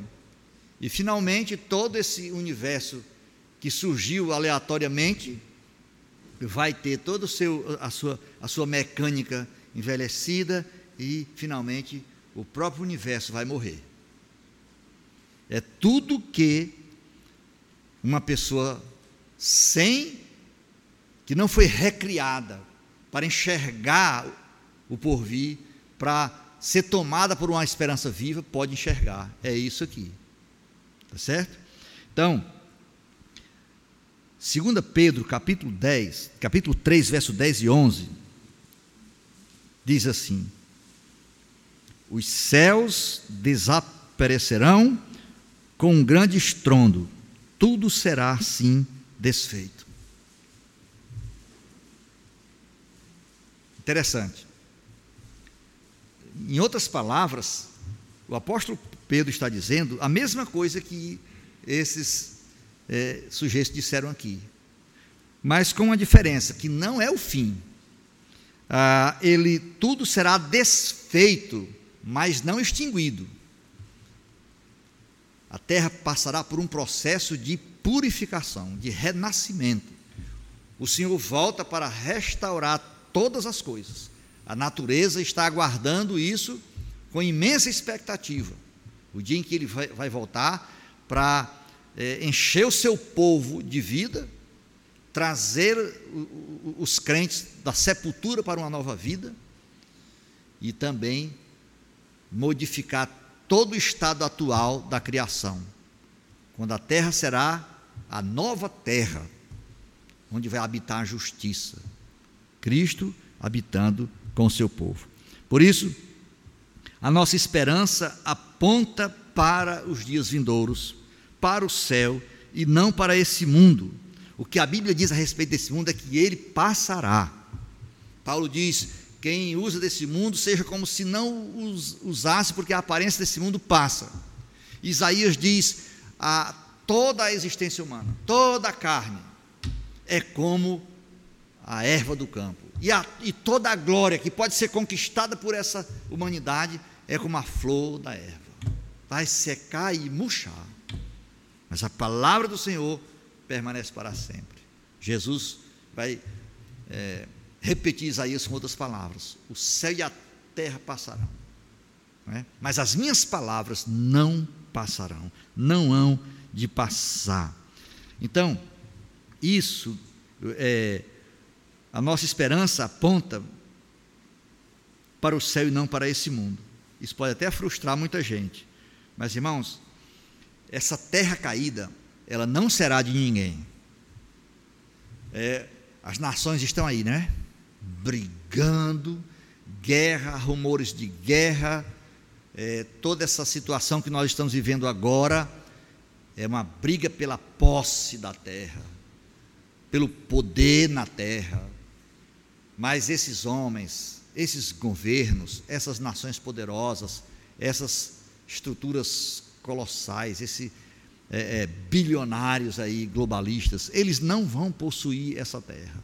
E finalmente todo esse universo que surgiu aleatoriamente vai ter toda a sua, a sua mecânica envelhecida e finalmente o próprio universo vai morrer. É tudo que uma pessoa sem que não foi recriada para enxergar o porvir, para ser tomada por uma esperança viva, pode enxergar. É isso aqui. Tá certo? Então, 2 Pedro, capítulo 10, capítulo 3, verso 10 e 11, diz assim: Os céus desaparecerão com um grande estrondo, tudo será assim desfeito. Interessante. Em outras palavras, o apóstolo Pedro está dizendo a mesma coisa que esses é, sujeitos disseram aqui, mas com uma diferença, que não é o fim. Ah, ele tudo será desfeito, mas não extinguido. A terra passará por um processo de purificação, de renascimento. O Senhor volta para restaurar todas as coisas. A natureza está aguardando isso com imensa expectativa. O dia em que ele vai, vai voltar para é, encher o seu povo de vida, trazer os crentes da sepultura para uma nova vida e também modificar todo o estado atual da criação, quando a terra será a nova terra, onde vai habitar a justiça. Cristo habitando com o seu povo. Por isso, a nossa esperança aponta para os dias vindouros, para o céu e não para esse mundo. O que a Bíblia diz a respeito desse mundo é que ele passará. Paulo diz: quem usa desse mundo seja como se não usasse, porque a aparência desse mundo passa. Isaías diz: a, toda a existência humana, toda a carne, é como a erva do campo. E, a, e toda a glória que pode ser conquistada por essa humanidade é como a flor da erva. Vai secar e murchar. Mas a palavra do Senhor permanece para sempre. Jesus vai é, repetir Isaías com outras palavras: o céu e a terra passarão, é? mas as minhas palavras não passarão, não hão de passar. Então, isso é, a nossa esperança aponta para o céu e não para esse mundo. Isso pode até frustrar muita gente. Mas, irmãos, essa terra caída, ela não será de ninguém. É, as nações estão aí, né? Brigando, guerra, rumores de guerra, é, toda essa situação que nós estamos vivendo agora é uma briga pela posse da terra, pelo poder na terra, Mas esses homens, esses governos, essas nações poderosas, essas estruturas colossais, esses é, é, bilionários aí, globalistas, eles não vão possuir essa terra.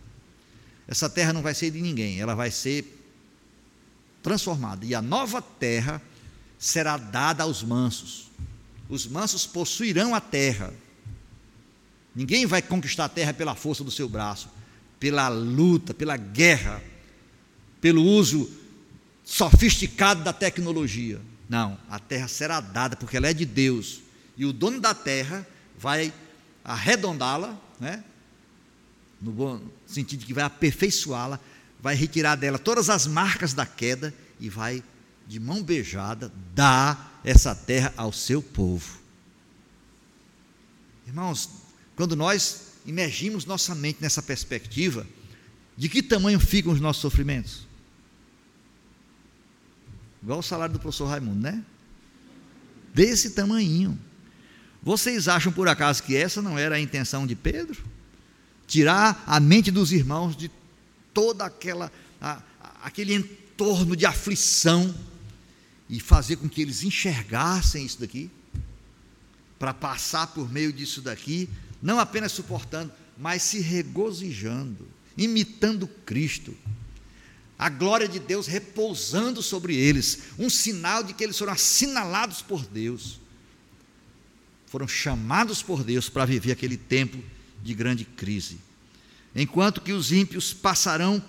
Essa terra não vai ser de ninguém, ela vai ser transformada. E a nova terra será dada aos mansos. Os mansos possuirão a terra. Ninguém vai conquistar a terra pela força do seu braço, pela luta, pela guerra, pelo uso sofisticado da tecnologia. Não, a terra será dada porque ela é de Deus. E o dono da terra vai arredondá-la, né? No bom sentido de que vai aperfeiçoá-la, vai retirar dela todas as marcas da queda e vai, de mão beijada, dar essa terra ao seu povo. Irmãos, quando nós imergimos nossa mente nessa perspectiva, de que tamanho ficam os nossos sofrimentos? Igual o salário do professor Raimundo, né? Desse tamanho. Vocês acham por acaso que essa não era a intenção de Pedro? Tirar a mente dos irmãos de toda aquela a, aquele entorno de aflição e fazer com que eles enxergassem isso daqui, para passar por meio disso daqui, não apenas suportando, mas se regozijando, imitando Cristo. A glória de Deus repousando sobre eles, um sinal de que eles foram assinalados por Deus, foram chamados por Deus para viver aquele tempo de grande crise. Enquanto que os ímpios passarão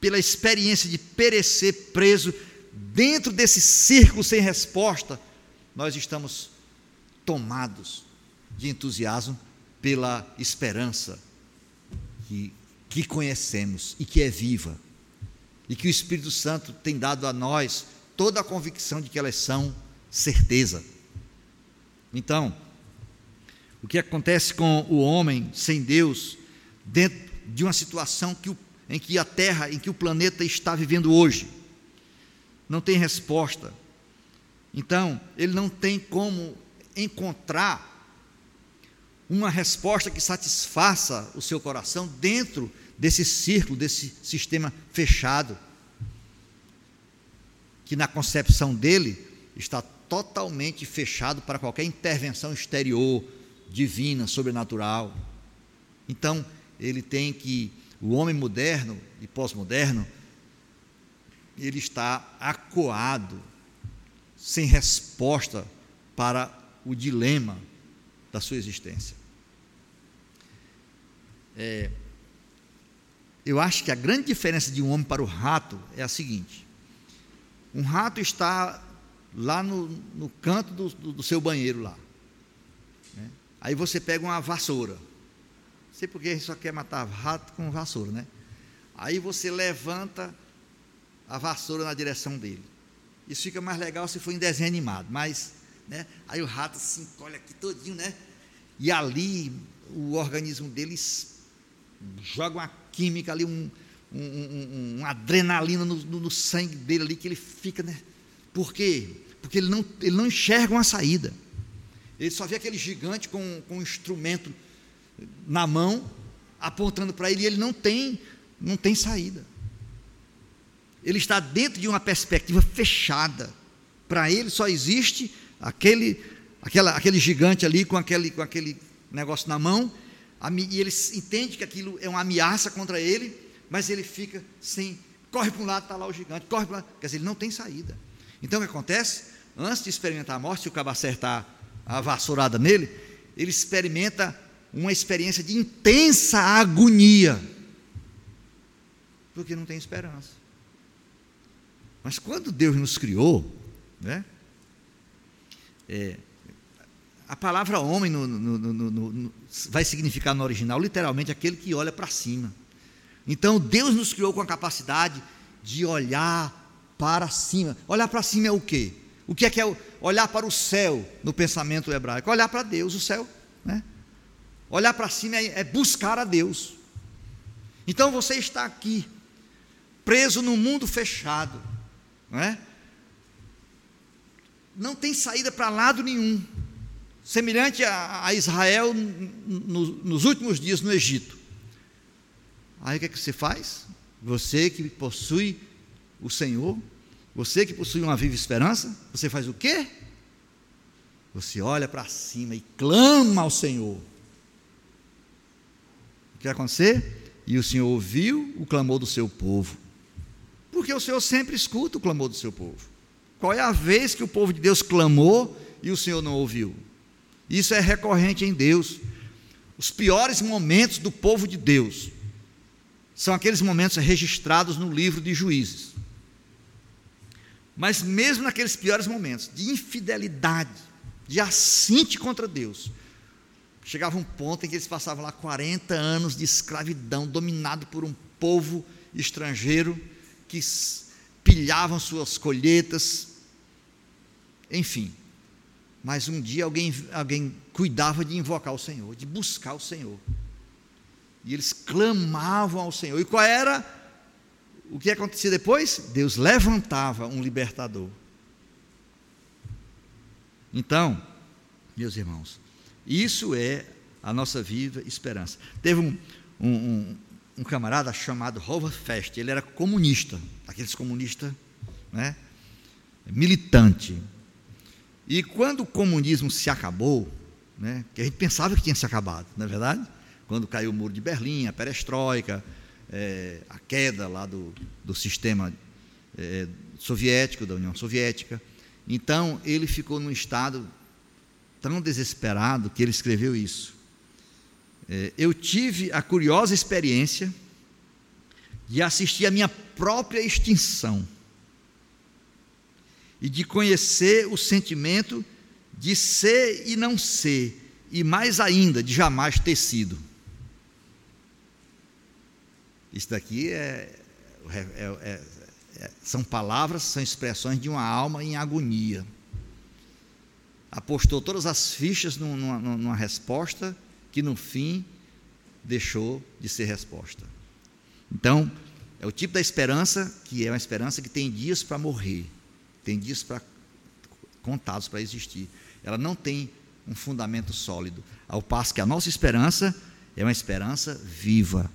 pela experiência de perecer preso dentro desse círculo sem resposta, nós estamos tomados de entusiasmo pela esperança que, que conhecemos e que é viva, e que o Espírito Santo tem dado a nós toda a convicção de que elas são certeza. Então, o que acontece com o homem sem Deus, dentro de uma situação que o, em que a Terra, em que o planeta está vivendo hoje? não tem resposta. Então, ele não tem como encontrar uma resposta que satisfaça o seu coração dentro desse círculo, desse sistema fechado, que na concepção dele está totalmente fechado para qualquer intervenção exterior, divina, sobrenatural. Então, ele tem que, o homem moderno e pós-moderno, ele está acuado, sem resposta para o dilema da sua existência. É, eu acho que a grande diferença de um homem para o rato é a seguinte: um rato está lá no, no canto do, do, do, seu banheiro lá. Né? Aí você pega uma vassoura. Não sei porque só quer matar rato com vassoura, né? Aí você levanta a vassoura na direção dele. Isso fica mais legal se for em desenho animado, mas né, aí o rato se encolhe aqui todinho, né? E ali o organismo deles joga uma química ali, um, um, um, uma adrenalina no, no, no, sangue dele ali que ele fica, né? Por quê? Porque ele não, ele não enxerga uma saída. Ele só vê aquele gigante com, com um instrumento na mão, apontando para ele, e ele não tem, não tem saída. Ele está dentro de uma perspectiva fechada. Para ele só existe aquele, aquela, aquele gigante ali com aquele, com aquele negócio na mão, e ele entende que aquilo é uma ameaça contra ele, mas ele fica sem. Corre para um lado, está lá o gigante, corre para um lado. Quer dizer, ele não tem saída. Então o que acontece? Antes de experimentar a morte, se o cabo acertar a vassourada nele, ele experimenta uma experiência de intensa agonia, porque não tem esperança. Mas quando Deus nos criou, né, é, a palavra homem no, no, no, vai significar no original literalmente aquele que olha para cima. Então Deus nos criou com a capacidade de olhar para cima. Olhar para cima é o quê? O que é que é olhar para o céu no pensamento hebraico? Olhar para Deus, o céu. Né? Olhar para cima é, é buscar a Deus. Então você está aqui, preso num mundo fechado não é? Não tem saída para lado nenhum, semelhante a, a Israel no, nos últimos dias no Egito. Aí o que, é que você faz? Você que possui o Senhor, você que possui uma viva esperança, você faz o quê? Você olha para cima e clama ao Senhor. O que vai acontecer? E o Senhor ouviu o clamor do seu povo. Porque o Senhor sempre escuta o clamor do seu povo. Qual é a vez que o povo de Deus clamou e o Senhor não ouviu? Isso é recorrente em Deus. Os piores momentos do povo de Deus são aqueles momentos registrados no livro de Juízes. Mas mesmo naqueles piores momentos de infidelidade, de assinte contra Deus, chegava um ponto em que eles passavam lá 40 anos de escravidão, dominado por um povo estrangeiro que pilhavam suas colheitas, enfim. Mas um dia alguém, alguém cuidava de invocar o Senhor, de buscar o Senhor. E eles clamavam ao Senhor. E qual era o que acontecia depois? Deus levantava um libertador. Então, meus irmãos, isso é a nossa viva esperança. Teve um, um, um, camarada chamado Robert Fest, ele era comunista, aqueles comunistas, né, militante. E quando o comunismo se acabou, né, que a gente pensava que tinha se acabado, não é verdade? Quando caiu o muro de Berlim, a perestroika, é, a queda lá do, do sistema é, soviético, da União Soviética. Então, ele ficou num estado tão desesperado que ele escreveu isso. É, eu tive a curiosa experiência de assistir a minha própria extinção e de conhecer o sentimento de ser e não ser, e mais ainda, de jamais ter sido. Isso daqui é, é, é, é, são palavras, são expressões de uma alma em agonia. Apostou todas as fichas numa, numa resposta que no fim deixou de ser resposta. Então, é o tipo da esperança que é uma esperança que tem dias para morrer, tem dias para contados para existir. Ela não tem um fundamento sólido, ao passo que a nossa esperança é uma esperança viva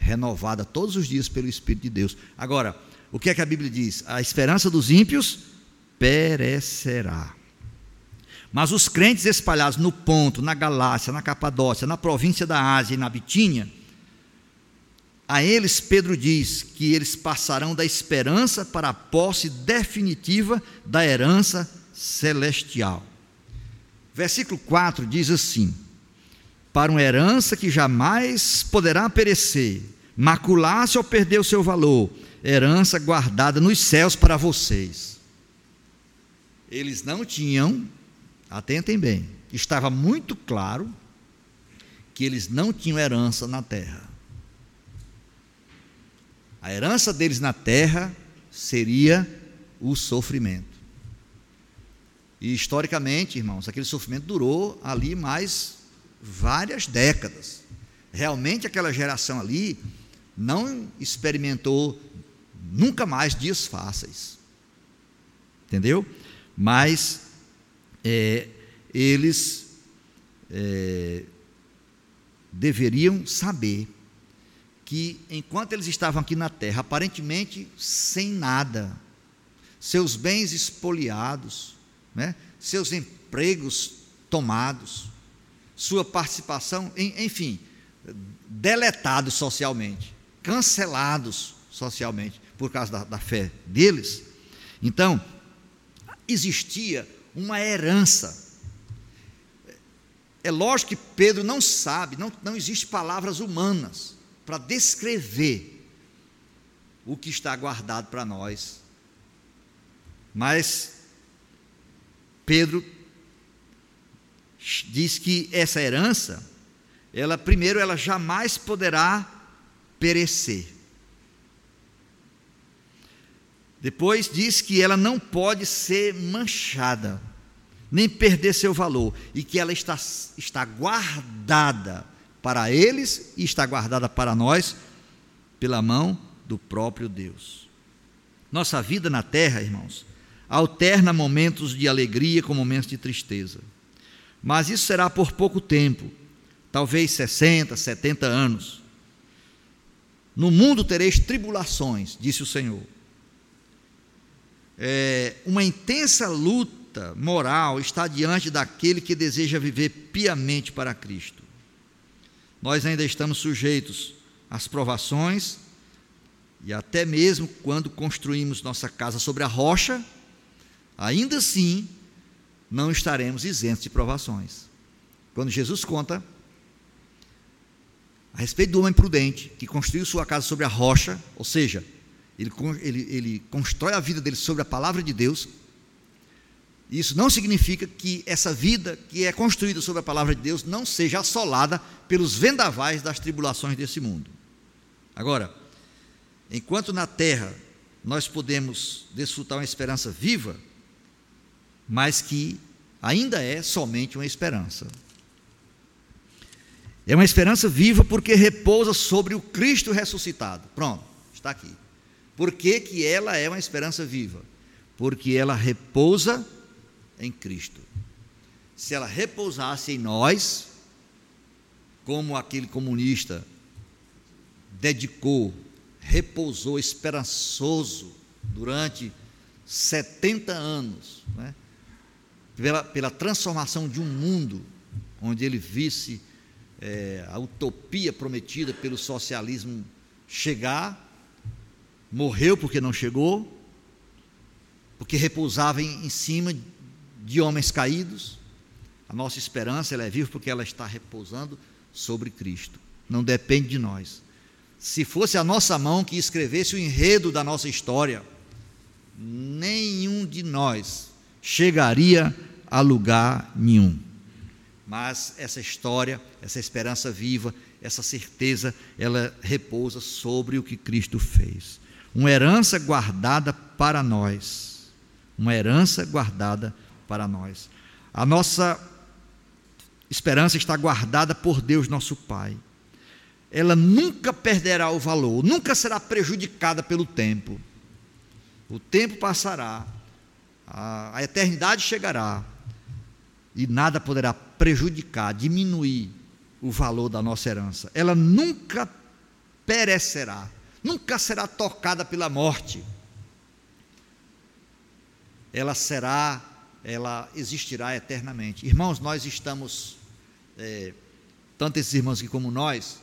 renovada todos os dias pelo Espírito de Deus. Agora, o que é que a Bíblia diz? A esperança dos ímpios perecerá. Mas os crentes espalhados no Ponto, na Galácia, na Capadócia, na província da Ásia e na Bitínia, a eles Pedro diz que eles passarão da esperança para a posse definitiva da herança celestial. Versículo 4 diz assim: para uma herança que jamais poderá perecer, macular-se ou perder o seu valor, herança guardada nos céus para vocês. Eles não tinham, atentem bem, estava muito claro que eles não tinham herança na terra. A herança deles na terra seria o sofrimento. E historicamente, irmãos, aquele sofrimento durou ali mais várias décadas. Realmente aquela geração ali não experimentou nunca mais dias fáceis. Entendeu? Mas é, eles é, deveriam saber que enquanto eles estavam aqui na terra, aparentemente sem nada, seus bens espoliados, né, seus empregos tomados, sua participação, enfim, deletados socialmente, cancelados socialmente por causa da, da fé deles. Então, existia uma herança. É lógico que Pedro não sabe, não, não existe palavras humanas para descrever o que está guardado para nós. Mas Pedro diz que essa herança, ela primeiro ela jamais poderá perecer. Depois diz que ela não pode ser manchada, nem perder seu valor, e que ela está, está guardada para eles e está guardada para nós pela mão do próprio Deus. Nossa vida na terra, irmãos, alterna momentos de alegria com momentos de tristeza. Mas isso será por pouco tempo, talvez 60, 70 anos. No mundo tereis tribulações, disse o Senhor. É, uma intensa luta moral está diante daquele que deseja viver piamente para Cristo. Nós ainda estamos sujeitos às provações, e até mesmo quando construímos nossa casa sobre a rocha, ainda assim não estaremos isentos de provações. Quando Jesus conta a respeito do homem prudente que construiu sua casa sobre a rocha, ou seja, ele, ele, ele constrói a vida dele sobre a palavra de Deus. Isso não significa que essa vida que é construída sobre a palavra de Deus não seja assolada pelos vendavais das tribulações desse mundo. Agora, enquanto na terra nós podemos desfrutar uma esperança viva, mas que ainda é somente uma esperança. É uma esperança viva porque repousa sobre o Cristo ressuscitado. Pronto, está aqui. Por que, que ela é uma esperança viva? Porque ela repousa em Cristo. Se ela repousasse em nós, como aquele comunista dedicou, repousou esperançoso durante 70 anos, né? Pela, pela transformação de um mundo onde ele visse é, a utopia prometida pelo socialismo chegar, morreu porque não chegou, porque repousava em, em cima de homens caídos. A nossa esperança ela é viva porque ela está repousando sobre Cristo. Não depende de nós. Se fosse a nossa mão que escrevesse o enredo da nossa história, nenhum de nós chegaria a lugar nenhum. Mas essa história, essa esperança viva, essa certeza, ela repousa sobre o que Cristo fez uma herança guardada para nós. Uma herança guardada para nós. A nossa esperança está guardada por Deus, nosso Pai. Ela nunca perderá o valor, nunca será prejudicada pelo tempo. O tempo passará, a, a eternidade chegará, e nada poderá prejudicar, diminuir o valor da nossa herança. Ela nunca perecerá nunca será tocada pela morte. Ela será, ela existirá eternamente. Irmãos, nós estamos, é, tanto esses irmãos aqui como nós,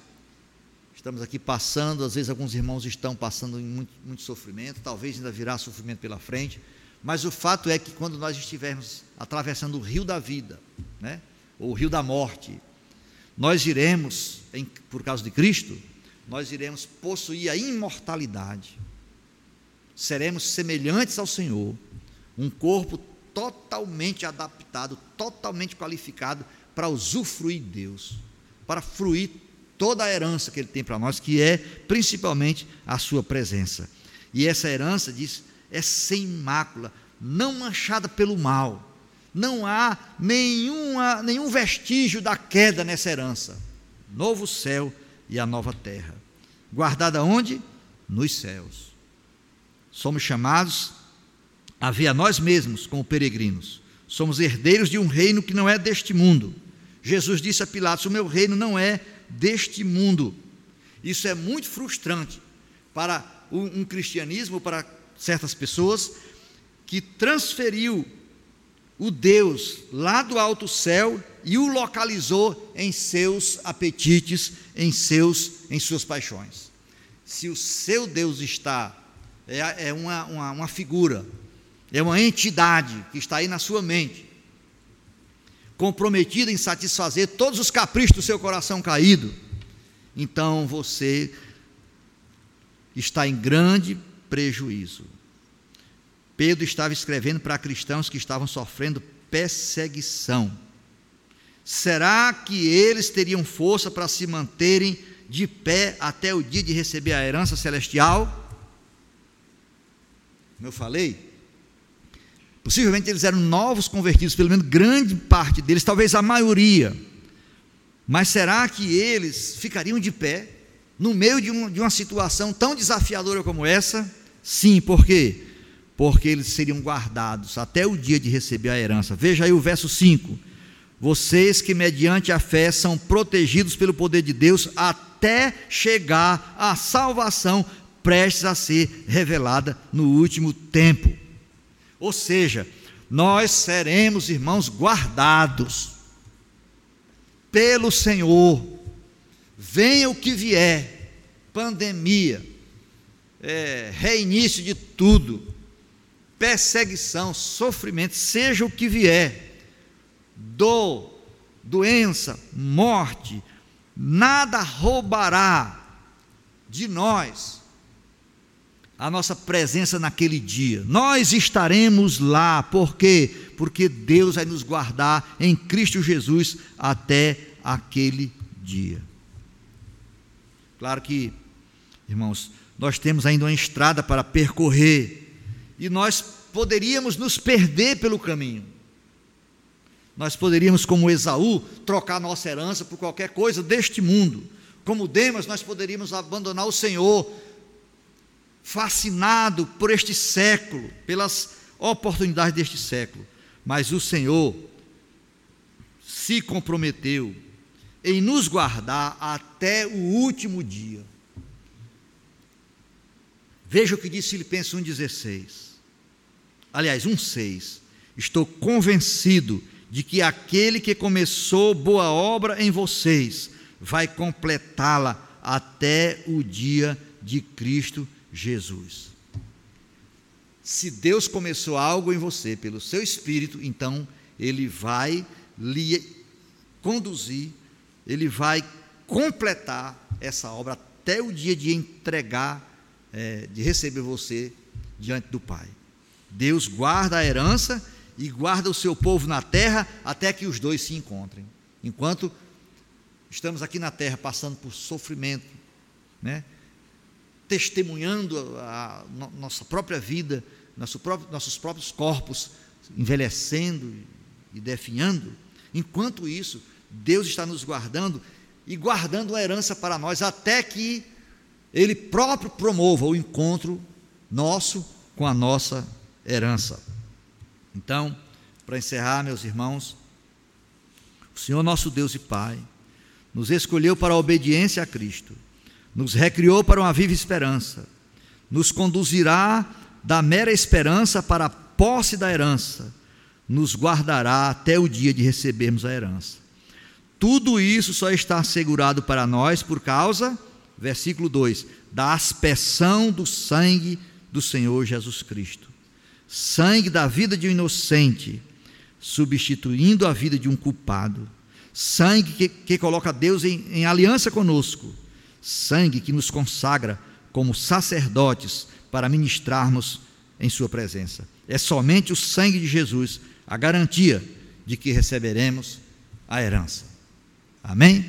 estamos aqui passando, às vezes alguns irmãos estão passando em muito, muito sofrimento, talvez ainda virá sofrimento pela frente, mas o fato é que quando nós estivermos atravessando o rio da vida, né, ou o rio da morte, nós iremos, em, por causa de Cristo, nós iremos possuir a imortalidade. Seremos semelhantes ao Senhor, um corpo totalmente adaptado, totalmente qualificado para usufruir Deus, para fruir toda a herança que Ele tem para nós, que é principalmente a Sua presença. E essa herança, diz, é sem mácula, não manchada pelo mal. Não há nenhuma, nenhum vestígio da queda nessa herança. Novo céu e a nova terra. Guardada onde? Nos céus. Somos chamados a ver a nós mesmos como peregrinos. Somos herdeiros de um reino que não é deste mundo. Jesus disse a Pilatos: O meu reino não é deste mundo. Isso é muito frustrante para um cristianismo, para certas pessoas, que transferiu o Deus lá do alto céu e o localizou em seus apetites, em seus em suas paixões. Se o seu Deus está é, é uma, uma, uma figura, é uma entidade que está aí na sua mente, comprometida em satisfazer todos os caprichos do seu coração caído, então você está em grande prejuízo. Pedro estava escrevendo para cristãos que estavam sofrendo perseguição. Será que eles teriam força para se manterem de pé até o dia de receber a herança celestial? Como eu falei, possivelmente eles eram novos convertidos, pelo menos grande parte deles, talvez a maioria. Mas será que eles ficariam de pé no meio de, um, de uma situação tão desafiadora como essa? Sim, por quê? porque eles seriam guardados até o dia de receber a herança. Veja aí o verso 5. Vocês que mediante a fé são protegidos pelo poder de Deus até chegar à salvação prestes a ser revelada no último tempo. Ou seja, nós seremos, irmãos, guardados pelo Senhor, venha o que vier, pandemia, é, reinício de tudo, perseguição, sofrimento, seja o que vier, dor, doença, morte, nada roubará de nós a nossa presença naquele dia. Nós estaremos lá, por quê? Porque Deus vai nos guardar em Cristo Jesus até aquele dia. Claro que, irmãos, nós temos ainda uma estrada para percorrer e nós poderíamos nos perder pelo caminho. Nós poderíamos, como Esaú, trocar nossa herança por qualquer coisa deste mundo. Como Demas, nós poderíamos abandonar o Senhor, fascinado por este século, pelas oportunidades deste século. Mas o Senhor se comprometeu em nos guardar até o último dia. Veja o que diz Filipenses 1,16. Aliás, 1,6. Estou convencido de que aquele que começou boa obra em vocês vai completá-la até o dia de Cristo Jesus. Se Deus começou algo em você pelo seu espírito, então ele vai lhe conduzir, ele vai completar essa obra até o dia de entregar, é, de receber você diante do Pai. Deus guarda a herança e guarda o seu povo na terra até que os dois se encontrem. Enquanto estamos aqui na terra passando por sofrimento, né? testemunhando a, a nossa própria vida, nosso próprio, nossos próprios corpos envelhecendo e definhando, enquanto isso, Deus está nos guardando e guardando uma herança para nós até que Ele próprio promova o encontro nosso com a nossa herança. Então, para encerrar, meus irmãos, o Senhor nosso Deus e Pai nos escolheu para a obediência a Cristo, nos recriou para uma viva esperança, nos conduzirá da mera esperança para a posse da herança, nos guardará até o dia de recebermos a herança. Tudo isso só está assegurado para nós por causa, versículo 2, da aspersão do sangue do Senhor Jesus Cristo sangue da vida de um inocente, substituindo a vida de um culpado, sangue que, que coloca Deus em, em aliança conosco, sangue que nos consagra como sacerdotes para ministrarmos em Sua presença. É somente o sangue de Jesus a garantia de que receberemos a herança. Amém?